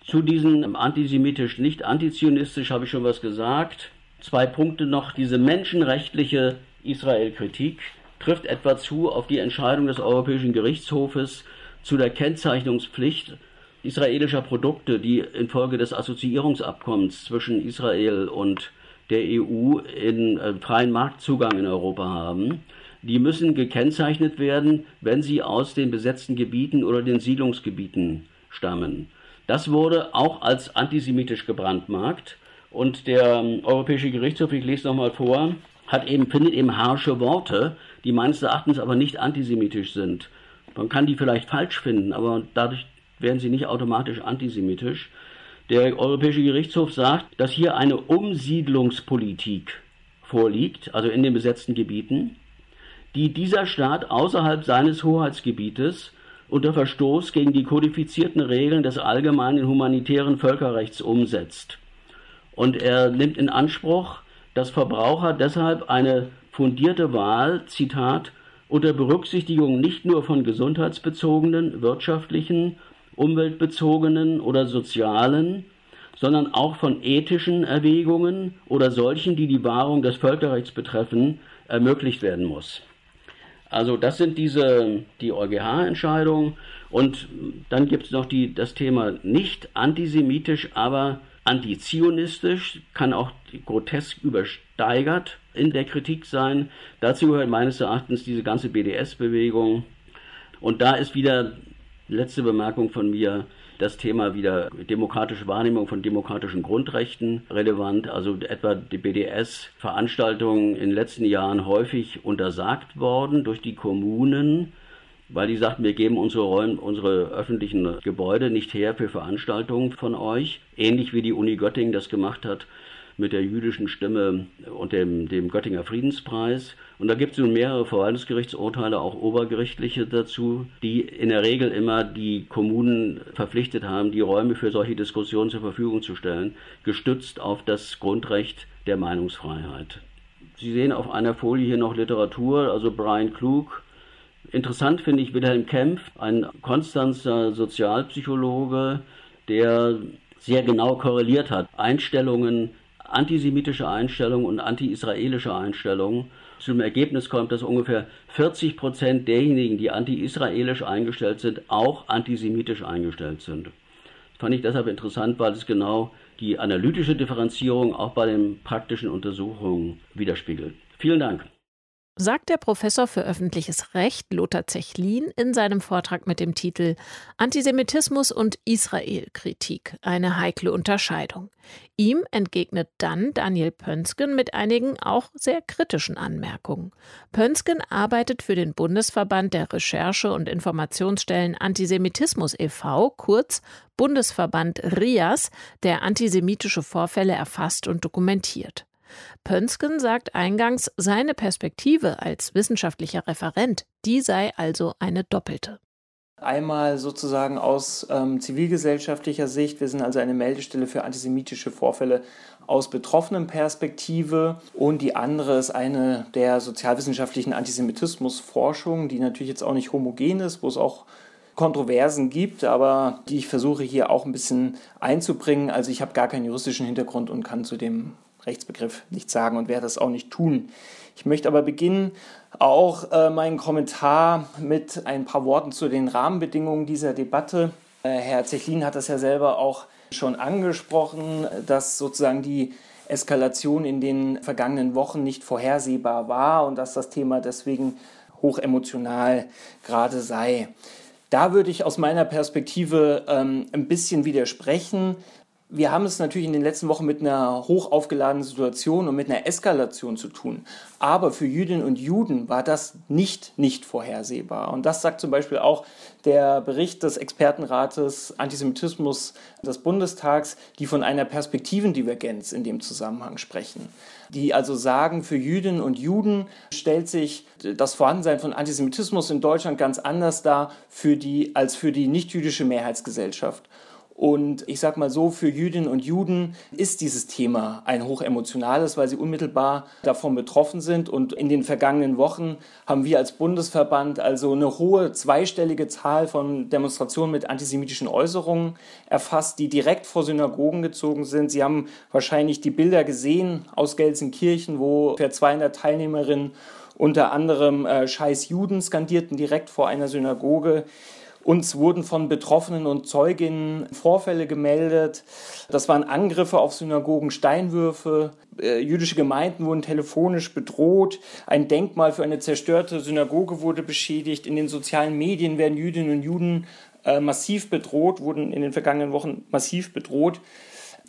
Zu diesen antisemitisch, nicht antizionistisch habe ich schon was gesagt. Zwei Punkte noch. Diese menschenrechtliche Israel-Kritik trifft etwa zu auf die Entscheidung des Europäischen Gerichtshofes zu der Kennzeichnungspflicht israelischer Produkte, die infolge des Assoziierungsabkommens zwischen Israel und der EU in äh, freien Marktzugang in Europa haben. Die müssen gekennzeichnet werden, wenn sie aus den besetzten Gebieten oder den Siedlungsgebieten stammen. Das wurde auch als antisemitisch gebrandmarkt und der ähm, Europäische Gerichtshof, ich lese nochmal vor, hat eben, findet eben harsche Worte, die meines Erachtens aber nicht antisemitisch sind. Man kann die vielleicht falsch finden, aber dadurch werden sie nicht automatisch antisemitisch. Der Europäische Gerichtshof sagt, dass hier eine Umsiedlungspolitik vorliegt, also in den besetzten Gebieten, die dieser Staat außerhalb seines Hoheitsgebietes unter Verstoß gegen die kodifizierten Regeln des allgemeinen humanitären Völkerrechts umsetzt. Und er nimmt in Anspruch, dass Verbraucher deshalb eine fundierte Wahl, Zitat, unter Berücksichtigung nicht nur von gesundheitsbezogenen, wirtschaftlichen, umweltbezogenen oder sozialen, sondern auch von ethischen Erwägungen oder solchen, die die Wahrung des Völkerrechts betreffen, ermöglicht werden muss. Also das sind diese die EuGH-Entscheidungen und dann gibt es noch die, das Thema nicht antisemitisch, aber antizionistisch, kann auch grotesk übersteigert in der Kritik sein. Dazu gehört meines Erachtens diese ganze BDS-Bewegung. Und da ist wieder, letzte Bemerkung von mir, das Thema wieder demokratische Wahrnehmung von demokratischen Grundrechten relevant. Also etwa die BDS-Veranstaltungen in den letzten Jahren häufig untersagt worden durch die Kommunen, weil die sagten, wir geben unsere Räume, unsere öffentlichen Gebäude nicht her für Veranstaltungen von euch. Ähnlich wie die Uni Göttingen das gemacht hat mit der jüdischen Stimme und dem, dem Göttinger Friedenspreis. Und da gibt es nun mehrere Verwaltungsgerichtsurteile, auch obergerichtliche dazu, die in der Regel immer die Kommunen verpflichtet haben, die Räume für solche Diskussionen zur Verfügung zu stellen, gestützt auf das Grundrecht der Meinungsfreiheit. Sie sehen auf einer Folie hier noch Literatur, also Brian Klug. Interessant finde ich Wilhelm Kempf, ein Konstanzer Sozialpsychologe, der sehr genau korreliert hat. Einstellungen antisemitische Einstellung und anti-israelische Einstellung zum Ergebnis kommt, dass ungefähr 40 Prozent derjenigen, die anti-israelisch eingestellt sind, auch antisemitisch eingestellt sind. Das fand ich deshalb interessant, weil es genau die analytische Differenzierung auch bei den praktischen Untersuchungen widerspiegelt. Vielen Dank sagt der Professor für öffentliches Recht Lothar Zechlin in seinem Vortrag mit dem Titel Antisemitismus und Israelkritik, eine heikle Unterscheidung. Ihm entgegnet dann Daniel Pönsken mit einigen auch sehr kritischen Anmerkungen. Pönsken arbeitet für den Bundesverband der Recherche- und Informationsstellen Antisemitismus e.V., kurz Bundesverband RIAS, der antisemitische Vorfälle erfasst und dokumentiert. Pönsken sagt eingangs, seine Perspektive als wissenschaftlicher Referent, die sei also eine doppelte. Einmal sozusagen aus ähm, zivilgesellschaftlicher Sicht. Wir sind also eine Meldestelle für antisemitische Vorfälle aus betroffenen Perspektive. Und die andere ist eine der sozialwissenschaftlichen Antisemitismusforschung, die natürlich jetzt auch nicht homogen ist, wo es auch Kontroversen gibt, aber die ich versuche hier auch ein bisschen einzubringen. Also ich habe gar keinen juristischen Hintergrund und kann zu dem Rechtsbegriff nicht sagen und werde das auch nicht tun. Ich möchte aber beginnen auch äh, meinen Kommentar mit ein paar Worten zu den Rahmenbedingungen dieser Debatte. Äh, Herr Zechlin hat das ja selber auch schon angesprochen, dass sozusagen die Eskalation in den vergangenen Wochen nicht vorhersehbar war und dass das Thema deswegen hochemotional gerade sei. Da würde ich aus meiner Perspektive ähm, ein bisschen widersprechen wir haben es natürlich in den letzten Wochen mit einer hoch aufgeladenen Situation und mit einer Eskalation zu tun. Aber für Jüdinnen und Juden war das nicht nicht vorhersehbar. Und das sagt zum Beispiel auch der Bericht des Expertenrates Antisemitismus des Bundestags, die von einer Perspektivendivergenz in dem Zusammenhang sprechen. Die also sagen, für Jüdinnen und Juden stellt sich das Vorhandensein von Antisemitismus in Deutschland ganz anders dar für die, als für die nichtjüdische Mehrheitsgesellschaft. Und ich sage mal so, für Jüdinnen und Juden ist dieses Thema ein hochemotionales, weil sie unmittelbar davon betroffen sind. Und in den vergangenen Wochen haben wir als Bundesverband also eine hohe zweistellige Zahl von Demonstrationen mit antisemitischen Äußerungen erfasst, die direkt vor Synagogen gezogen sind. Sie haben wahrscheinlich die Bilder gesehen aus Gelsenkirchen, wo für 200 Teilnehmerinnen unter anderem äh, Scheiß Juden skandierten direkt vor einer Synagoge. Uns wurden von Betroffenen und Zeuginnen Vorfälle gemeldet. Das waren Angriffe auf Synagogen, Steinwürfe. Äh, jüdische Gemeinden wurden telefonisch bedroht. Ein Denkmal für eine zerstörte Synagoge wurde beschädigt. In den sozialen Medien werden Jüdinnen und Juden äh, massiv bedroht, wurden in den vergangenen Wochen massiv bedroht.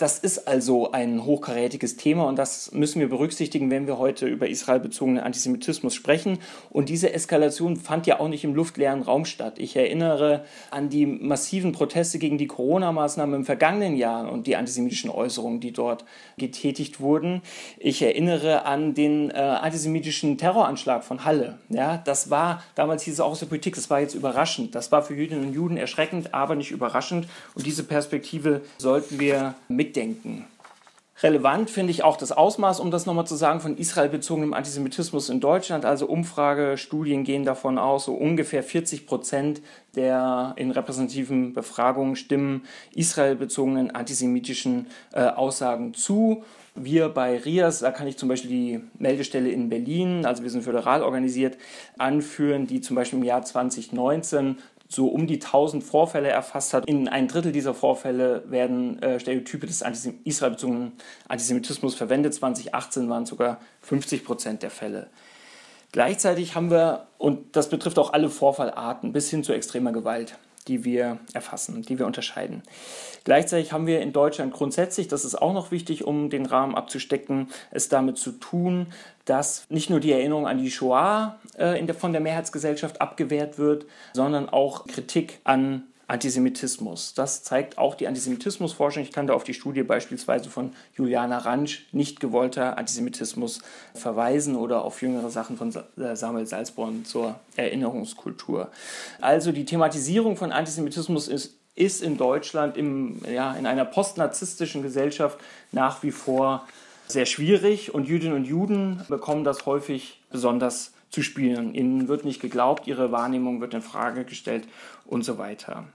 Das ist also ein hochkarätiges Thema und das müssen wir berücksichtigen, wenn wir heute über israelbezogenen Antisemitismus sprechen. Und diese Eskalation fand ja auch nicht im luftleeren Raum statt. Ich erinnere an die massiven Proteste gegen die Corona-Maßnahmen im vergangenen Jahr und die antisemitischen Äußerungen, die dort getätigt wurden. Ich erinnere an den äh, antisemitischen Terroranschlag von Halle. Ja, das war, damals hieß es auch aus der Politik, das war jetzt überraschend. Das war für Jüdinnen und Juden erschreckend, aber nicht überraschend. Und diese Perspektive sollten wir mit mitdenken. Relevant finde ich auch das Ausmaß, um das nochmal zu sagen, von israelbezogenem Antisemitismus in Deutschland. Also Umfragestudien gehen davon aus, so ungefähr 40 Prozent der in repräsentativen Befragungen stimmen israelbezogenen antisemitischen äh, Aussagen zu. Wir bei RIAS, da kann ich zum Beispiel die Meldestelle in Berlin, also wir sind föderal organisiert, anführen, die zum Beispiel im Jahr 2019 so um die 1000 Vorfälle erfasst hat. In ein Drittel dieser Vorfälle werden äh, Stereotype des Antisem israelbezogenen Antisemitismus verwendet. 2018 waren sogar 50 Prozent der Fälle. Gleichzeitig haben wir, und das betrifft auch alle Vorfallarten bis hin zu extremer Gewalt, die wir erfassen, die wir unterscheiden. Gleichzeitig haben wir in Deutschland grundsätzlich, das ist auch noch wichtig, um den Rahmen abzustecken, es damit zu tun, dass nicht nur die Erinnerung an die Shoah äh, der, von der Mehrheitsgesellschaft abgewehrt wird, sondern auch Kritik an Antisemitismus. Das zeigt auch die Antisemitismusforschung. Ich kann da auf die Studie beispielsweise von Juliana Ransch, nicht gewollter Antisemitismus, verweisen oder auf jüngere Sachen von äh, Samuel Salzborn zur Erinnerungskultur. Also die Thematisierung von Antisemitismus ist, ist in Deutschland im, ja, in einer postnarzisstischen Gesellschaft nach wie vor sehr schwierig und Jüdinnen und Juden bekommen das häufig besonders zu spielen. Ihnen wird nicht geglaubt, ihre Wahrnehmung wird in Frage gestellt und so weiter.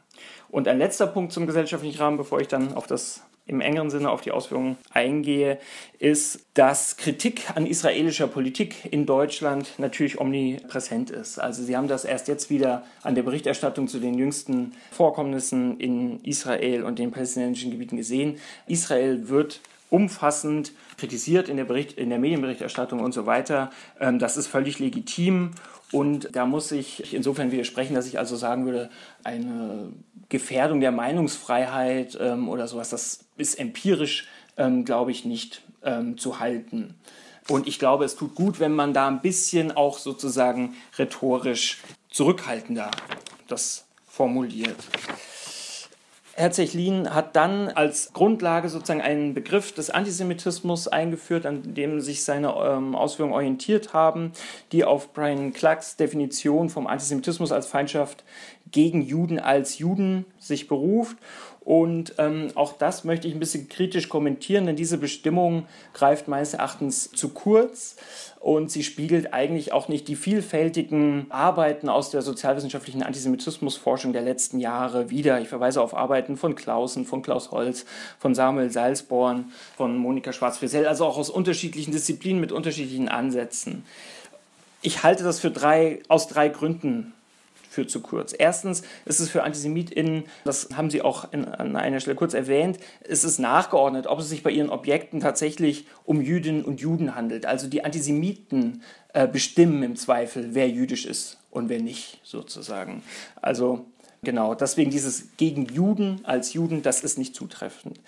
Und ein letzter Punkt zum gesellschaftlichen Rahmen, bevor ich dann auf das im engeren Sinne auf die Ausführungen eingehe, ist, dass Kritik an israelischer Politik in Deutschland natürlich omnipräsent ist. Also Sie haben das erst jetzt wieder an der Berichterstattung zu den jüngsten Vorkommnissen in Israel und den palästinensischen Gebieten gesehen. Israel wird umfassend kritisiert in der, Bericht, in der Medienberichterstattung und so weiter. Ähm, das ist völlig legitim und da muss ich insofern widersprechen, dass ich also sagen würde, eine Gefährdung der Meinungsfreiheit ähm, oder sowas, das ist empirisch, ähm, glaube ich, nicht zu halten. Und ich glaube, es tut gut, wenn man da ein bisschen auch sozusagen rhetorisch zurückhaltender das formuliert. Herr Zechlin hat dann als Grundlage sozusagen einen Begriff des Antisemitismus eingeführt, an dem sich seine ähm, Ausführungen orientiert haben, die auf Brian Clarks Definition vom Antisemitismus als Feindschaft gegen Juden als Juden sich beruft. Und ähm, auch das möchte ich ein bisschen kritisch kommentieren, denn diese Bestimmung greift meines Erachtens zu kurz und sie spiegelt eigentlich auch nicht die vielfältigen Arbeiten aus der sozialwissenschaftlichen Antisemitismusforschung der letzten Jahre wider. Ich verweise auf Arbeiten von Clausen, von Klaus Holz, von Samuel Salzborn, von Monika Schwarz-Frisell, also auch aus unterschiedlichen Disziplinen mit unterschiedlichen Ansätzen. Ich halte das für drei, aus drei Gründen führt zu kurz. Erstens ist es für AntisemitInnen, das haben Sie auch in, an einer Stelle kurz erwähnt, ist es nachgeordnet, ob es sich bei Ihren Objekten tatsächlich um Jüdinnen und Juden handelt. Also die Antisemiten äh, bestimmen im Zweifel, wer jüdisch ist und wer nicht, sozusagen. Also Genau, deswegen dieses gegen Juden als Juden, das ist nicht zutreffend.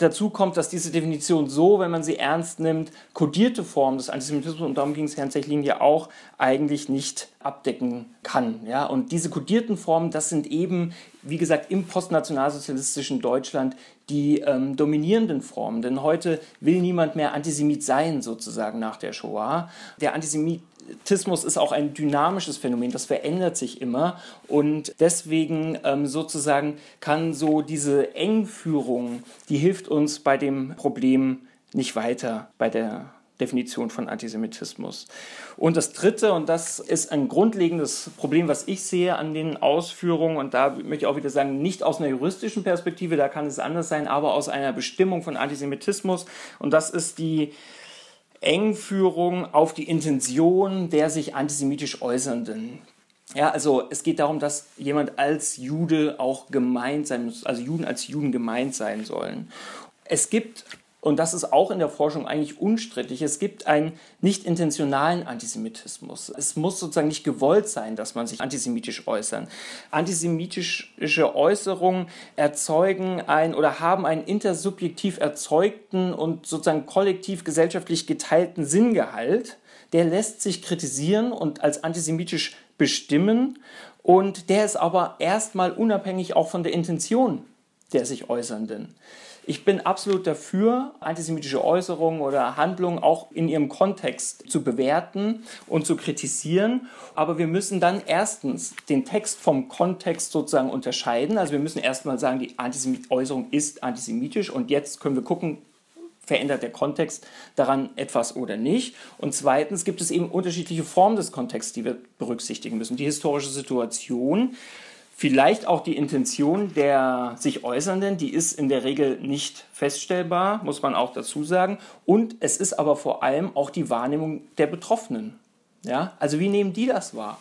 Dazu kommt, dass diese Definition so, wenn man sie ernst nimmt, kodierte Form des Antisemitismus, und darum ging es Herrn Zechlin ja auch, eigentlich nicht abdecken kann. Ja? Und diese kodierten Formen, das sind eben, wie gesagt, im postnationalsozialistischen Deutschland die ähm, dominierenden Formen. Denn heute will niemand mehr Antisemit sein, sozusagen nach der Shoah. Der Antisemit Antisemitismus ist auch ein dynamisches Phänomen, das verändert sich immer und deswegen ähm, sozusagen kann so diese Engführung, die hilft uns bei dem Problem nicht weiter, bei der Definition von Antisemitismus. Und das Dritte, und das ist ein grundlegendes Problem, was ich sehe an den Ausführungen, und da möchte ich auch wieder sagen, nicht aus einer juristischen Perspektive, da kann es anders sein, aber aus einer Bestimmung von Antisemitismus, und das ist die Engführung auf die Intention der sich antisemitisch Äußernden. Ja, also es geht darum, dass jemand als Jude auch gemeint sein muss, also Juden als Juden gemeint sein sollen. Es gibt und das ist auch in der Forschung eigentlich unstrittig. Es gibt einen nicht intentionalen Antisemitismus. Es muss sozusagen nicht gewollt sein, dass man sich antisemitisch äußern. Antisemitische Äußerungen erzeugen ein oder haben einen intersubjektiv erzeugten und sozusagen kollektiv gesellschaftlich geteilten Sinngehalt. Der lässt sich kritisieren und als antisemitisch bestimmen und der ist aber erstmal unabhängig auch von der Intention der sich Äußernden. Ich bin absolut dafür, antisemitische Äußerungen oder Handlungen auch in ihrem Kontext zu bewerten und zu kritisieren. Aber wir müssen dann erstens den Text vom Kontext sozusagen unterscheiden. Also wir müssen erstmal sagen, die Äußerung ist antisemitisch und jetzt können wir gucken, verändert der Kontext daran etwas oder nicht. Und zweitens gibt es eben unterschiedliche Formen des Kontexts, die wir berücksichtigen müssen. Die historische Situation, Vielleicht auch die Intention der sich Äußernden, die ist in der Regel nicht feststellbar, muss man auch dazu sagen. Und es ist aber vor allem auch die Wahrnehmung der Betroffenen. Ja? Also wie nehmen die das wahr?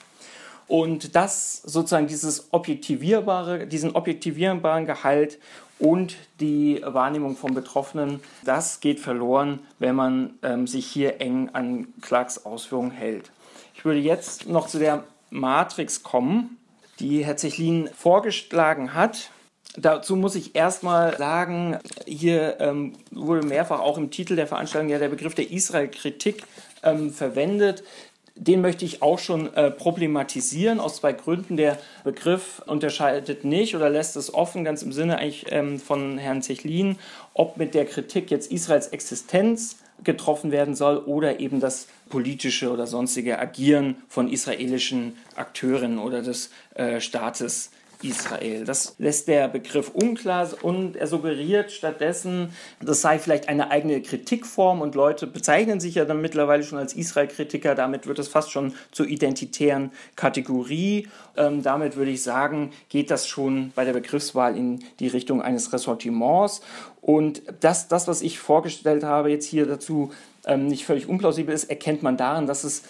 Und das sozusagen dieses objektivierbare, diesen objektivierbaren Gehalt und die Wahrnehmung von Betroffenen, das geht verloren, wenn man ähm, sich hier eng an Clarks Ausführungen hält. Ich würde jetzt noch zu der Matrix kommen die Herr Zechlin vorgeschlagen hat. Dazu muss ich erstmal sagen, hier ähm, wurde mehrfach auch im Titel der Veranstaltung ja der Begriff der Israel-Kritik ähm, verwendet. Den möchte ich auch schon äh, problematisieren aus zwei Gründen. Der Begriff unterscheidet nicht oder lässt es offen, ganz im Sinne eigentlich ähm, von Herrn Zechlin, ob mit der Kritik jetzt Israels Existenz getroffen werden soll oder eben das politische oder sonstige Agieren von israelischen Akteuren oder des äh, Staates Israel. Das lässt der Begriff unklar und er suggeriert stattdessen, das sei vielleicht eine eigene Kritikform und Leute bezeichnen sich ja dann mittlerweile schon als Israel-Kritiker. Damit wird es fast schon zur identitären Kategorie. Ähm, damit würde ich sagen, geht das schon bei der Begriffswahl in die Richtung eines Ressortiments. Und das, das was ich vorgestellt habe, jetzt hier dazu ähm, nicht völlig unplausibel ist, erkennt man daran, dass es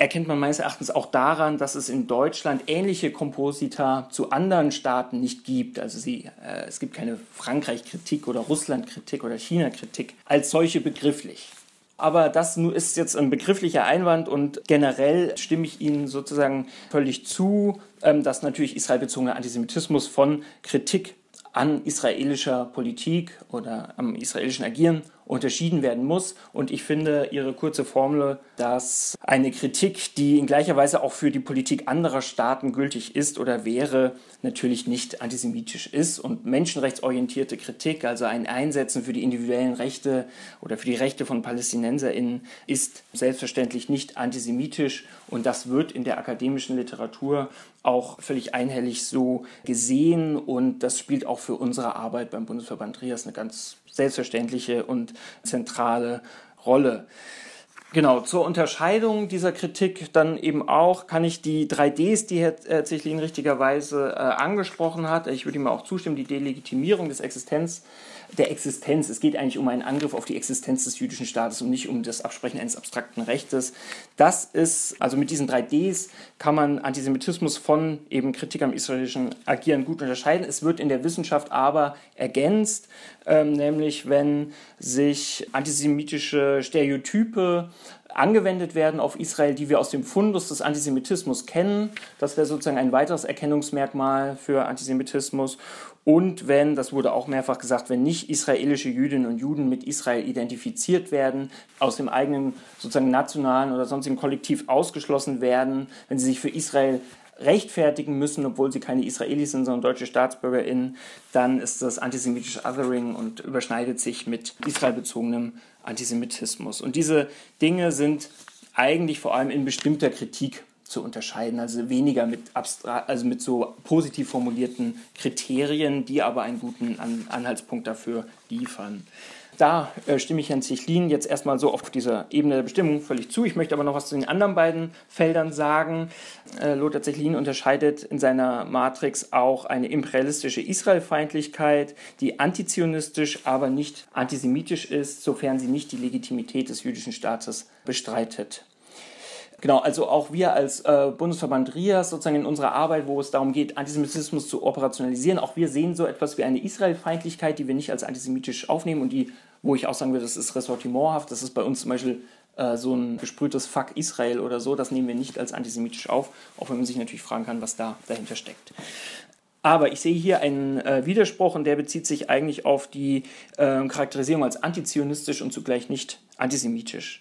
erkennt man meines Erachtens auch daran, dass es in Deutschland ähnliche Komposita zu anderen Staaten nicht gibt. Also sie, äh, es gibt keine Frankreich-Kritik oder Russland-Kritik oder China-Kritik als solche begrifflich. Aber das ist jetzt ein begrifflicher Einwand und generell stimme ich Ihnen sozusagen völlig zu, ähm, dass natürlich israelbezogener Antisemitismus von Kritik an israelischer Politik oder am israelischen Agieren unterschieden werden muss. Und ich finde Ihre kurze Formel, dass eine Kritik, die in gleicher Weise auch für die Politik anderer Staaten gültig ist oder wäre, natürlich nicht antisemitisch ist. Und menschenrechtsorientierte Kritik, also ein Einsetzen für die individuellen Rechte oder für die Rechte von PalästinenserInnen, ist selbstverständlich nicht antisemitisch. Und das wird in der akademischen Literatur auch völlig einhellig so gesehen. Und das spielt auch für unsere Arbeit beim Bundesverband Trias eine ganz selbstverständliche und zentrale Rolle. Genau, zur Unterscheidung dieser Kritik dann eben auch kann ich die 3Ds, die Herr Zichlin richtigerweise äh, angesprochen hat, ich würde ihm auch zustimmen, die Delegitimierung des Existenz der Existenz. Es geht eigentlich um einen Angriff auf die Existenz des jüdischen Staates und nicht um das Absprechen eines abstrakten Rechtes. Das ist, also mit diesen drei Ds kann man Antisemitismus von eben Kritik am israelischen Agieren gut unterscheiden. Es wird in der Wissenschaft aber ergänzt, ähm, nämlich wenn sich antisemitische Stereotype angewendet werden auf Israel, die wir aus dem Fundus des Antisemitismus kennen. Das wäre sozusagen ein weiteres Erkennungsmerkmal für Antisemitismus. Und wenn, das wurde auch mehrfach gesagt, wenn nicht israelische Jüdinnen und Juden mit Israel identifiziert werden, aus dem eigenen sozusagen nationalen oder sonstigen Kollektiv ausgeschlossen werden, wenn sie sich für Israel rechtfertigen müssen, obwohl sie keine Israelis sind, sondern deutsche StaatsbürgerInnen, dann ist das antisemitische Othering und überschneidet sich mit israelbezogenem Antisemitismus. Und diese Dinge sind eigentlich vor allem in bestimmter Kritik zu unterscheiden, also weniger mit, also mit so positiv formulierten Kriterien, die aber einen guten An Anhaltspunkt dafür liefern. Da äh, stimme ich Herrn Zichlin jetzt erstmal so auf dieser Ebene der Bestimmung völlig zu. Ich möchte aber noch was zu den anderen beiden Feldern sagen. Äh, Lothar Zichlin unterscheidet in seiner Matrix auch eine imperialistische Israelfeindlichkeit, die antizionistisch, aber nicht antisemitisch ist, sofern sie nicht die Legitimität des jüdischen Staates bestreitet. Genau, also auch wir als äh, Bundesverband RIAS sozusagen in unserer Arbeit, wo es darum geht, Antisemitismus zu operationalisieren, auch wir sehen so etwas wie eine Israelfeindlichkeit, die wir nicht als antisemitisch aufnehmen und die wo ich auch sagen würde, das ist ressortimenthaft. Das ist bei uns zum Beispiel äh, so ein gesprühtes Fuck Israel oder so. Das nehmen wir nicht als antisemitisch auf, auch wenn man sich natürlich fragen kann, was da dahinter steckt. Aber ich sehe hier einen äh, Widerspruch und der bezieht sich eigentlich auf die äh, Charakterisierung als antizionistisch und zugleich nicht antisemitisch.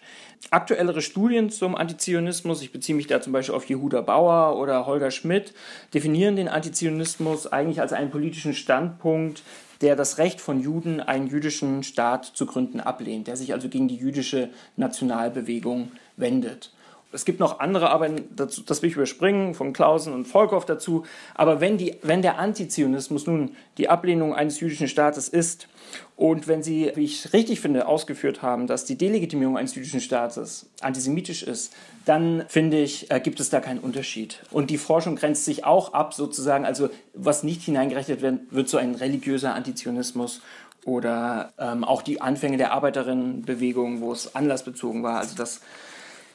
Aktuellere Studien zum Antizionismus, ich beziehe mich da zum Beispiel auf Jehuda Bauer oder Holger Schmidt, definieren den Antizionismus eigentlich als einen politischen Standpunkt, der das Recht von Juden, einen jüdischen Staat zu gründen, ablehnt, der sich also gegen die jüdische Nationalbewegung wendet. Es gibt noch andere Arbeiten, dazu, das will ich überspringen, von Clausen und Volkov dazu. Aber wenn, die, wenn der Antizionismus nun die Ablehnung eines jüdischen Staates ist und wenn Sie, wie ich richtig finde, ausgeführt haben, dass die Delegitimierung eines jüdischen Staates antisemitisch ist, dann finde ich, äh, gibt es da keinen Unterschied. Und die Forschung grenzt sich auch ab, sozusagen, also was nicht hineingerechnet wird, wird so ein religiöser Antizionismus oder ähm, auch die Anfänge der Arbeiterinnenbewegung, wo es anlassbezogen war. Also das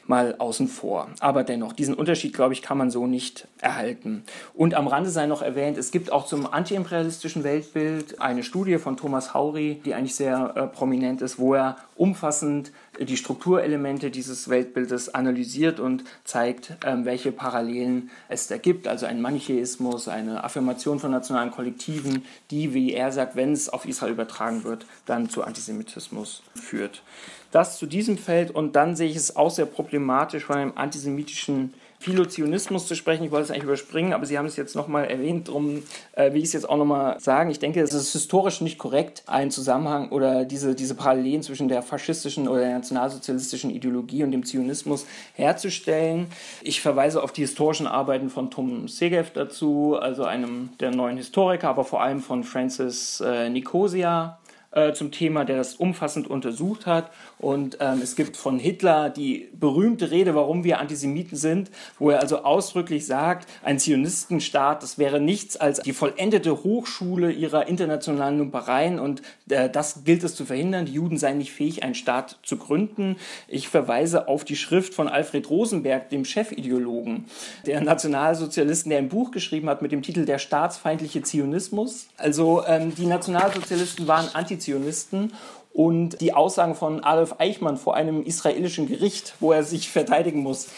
mal außen vor. Aber dennoch, diesen Unterschied, glaube ich, kann man so nicht erhalten. Und am Rande sei noch erwähnt, es gibt auch zum antiimperialistischen Weltbild eine Studie von Thomas Hauri, die eigentlich sehr äh, prominent ist, wo er umfassend die Strukturelemente dieses Weltbildes analysiert und zeigt, ähm, welche Parallelen es da gibt. Also ein Manichäismus, eine Affirmation von nationalen Kollektiven, die, wie er sagt, wenn es auf Israel übertragen wird, dann zu Antisemitismus führt. Das zu diesem Feld und dann sehe ich es auch sehr problematisch von einem antisemitischen Philozionismus zu sprechen. Ich wollte es eigentlich überspringen, aber Sie haben es jetzt nochmal erwähnt, darum äh, will ich es jetzt auch nochmal sagen. Ich denke, es ist historisch nicht korrekt, einen Zusammenhang oder diese, diese Parallelen zwischen der faschistischen oder der nationalsozialistischen Ideologie und dem Zionismus herzustellen. Ich verweise auf die historischen Arbeiten von Tom Segev dazu, also einem der neuen Historiker, aber vor allem von Francis äh, Nicosia äh, zum Thema, der das umfassend untersucht hat. Und ähm, es gibt von Hitler die berühmte Rede, warum wir Antisemiten sind, wo er also ausdrücklich sagt, ein Zionistenstaat, das wäre nichts als die vollendete Hochschule ihrer internationalen Lumpereien und das gilt es zu verhindern. Die Juden seien nicht fähig, einen Staat zu gründen. Ich verweise auf die Schrift von Alfred Rosenberg, dem Chefideologen der Nationalsozialisten, der ein Buch geschrieben hat mit dem Titel Der staatsfeindliche Zionismus. Also ähm, die Nationalsozialisten waren Antizionisten Zionisten und die Aussagen von Adolf Eichmann vor einem israelischen Gericht, wo er sich verteidigen muss,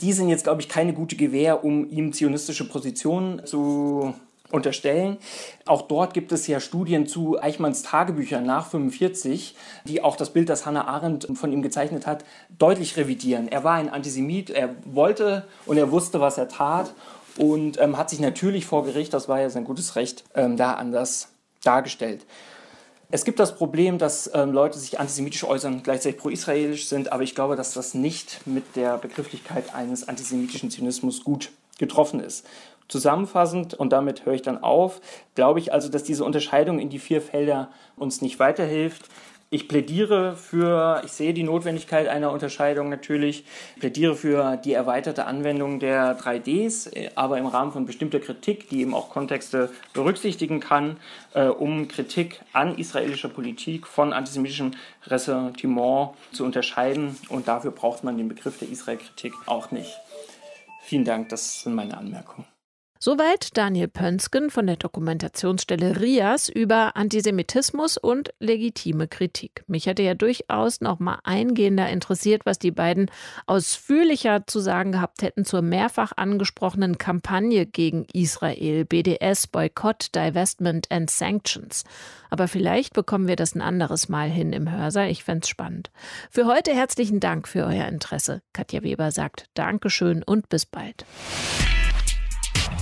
die sind jetzt, glaube ich, keine gute Gewähr, um ihm zionistische Positionen zu unterstellen. Auch dort gibt es ja Studien zu Eichmanns Tagebüchern nach 45, die auch das Bild, das Hannah Arendt von ihm gezeichnet hat, deutlich revidieren. Er war ein Antisemit, er wollte und er wusste, was er tat und ähm, hat sich natürlich vor Gericht, das war ja sein gutes Recht, ähm, da anders dargestellt. Es gibt das Problem, dass ähm, Leute sich antisemitisch äußern, gleichzeitig pro-israelisch sind, aber ich glaube, dass das nicht mit der Begrifflichkeit eines antisemitischen Zynismus gut getroffen ist. Zusammenfassend, und damit höre ich dann auf, glaube ich also, dass diese Unterscheidung in die vier Felder uns nicht weiterhilft. Ich plädiere für, ich sehe die Notwendigkeit einer Unterscheidung natürlich, plädiere für die erweiterte Anwendung der 3Ds, aber im Rahmen von bestimmter Kritik, die eben auch Kontexte berücksichtigen kann, äh, um Kritik an israelischer Politik von antisemitischem Ressentiment zu unterscheiden. Und dafür braucht man den Begriff der Israelkritik auch nicht. Vielen Dank, das sind meine Anmerkungen. Soweit Daniel Pönsken von der Dokumentationsstelle RIAS über Antisemitismus und legitime Kritik. Mich hätte ja durchaus noch mal eingehender interessiert, was die beiden ausführlicher zu sagen gehabt hätten zur mehrfach angesprochenen Kampagne gegen Israel, BDS, Boykott, Divestment and Sanctions. Aber vielleicht bekommen wir das ein anderes Mal hin im Hörsaal. Ich fände es spannend. Für heute herzlichen Dank für euer Interesse. Katja Weber sagt Dankeschön und bis bald.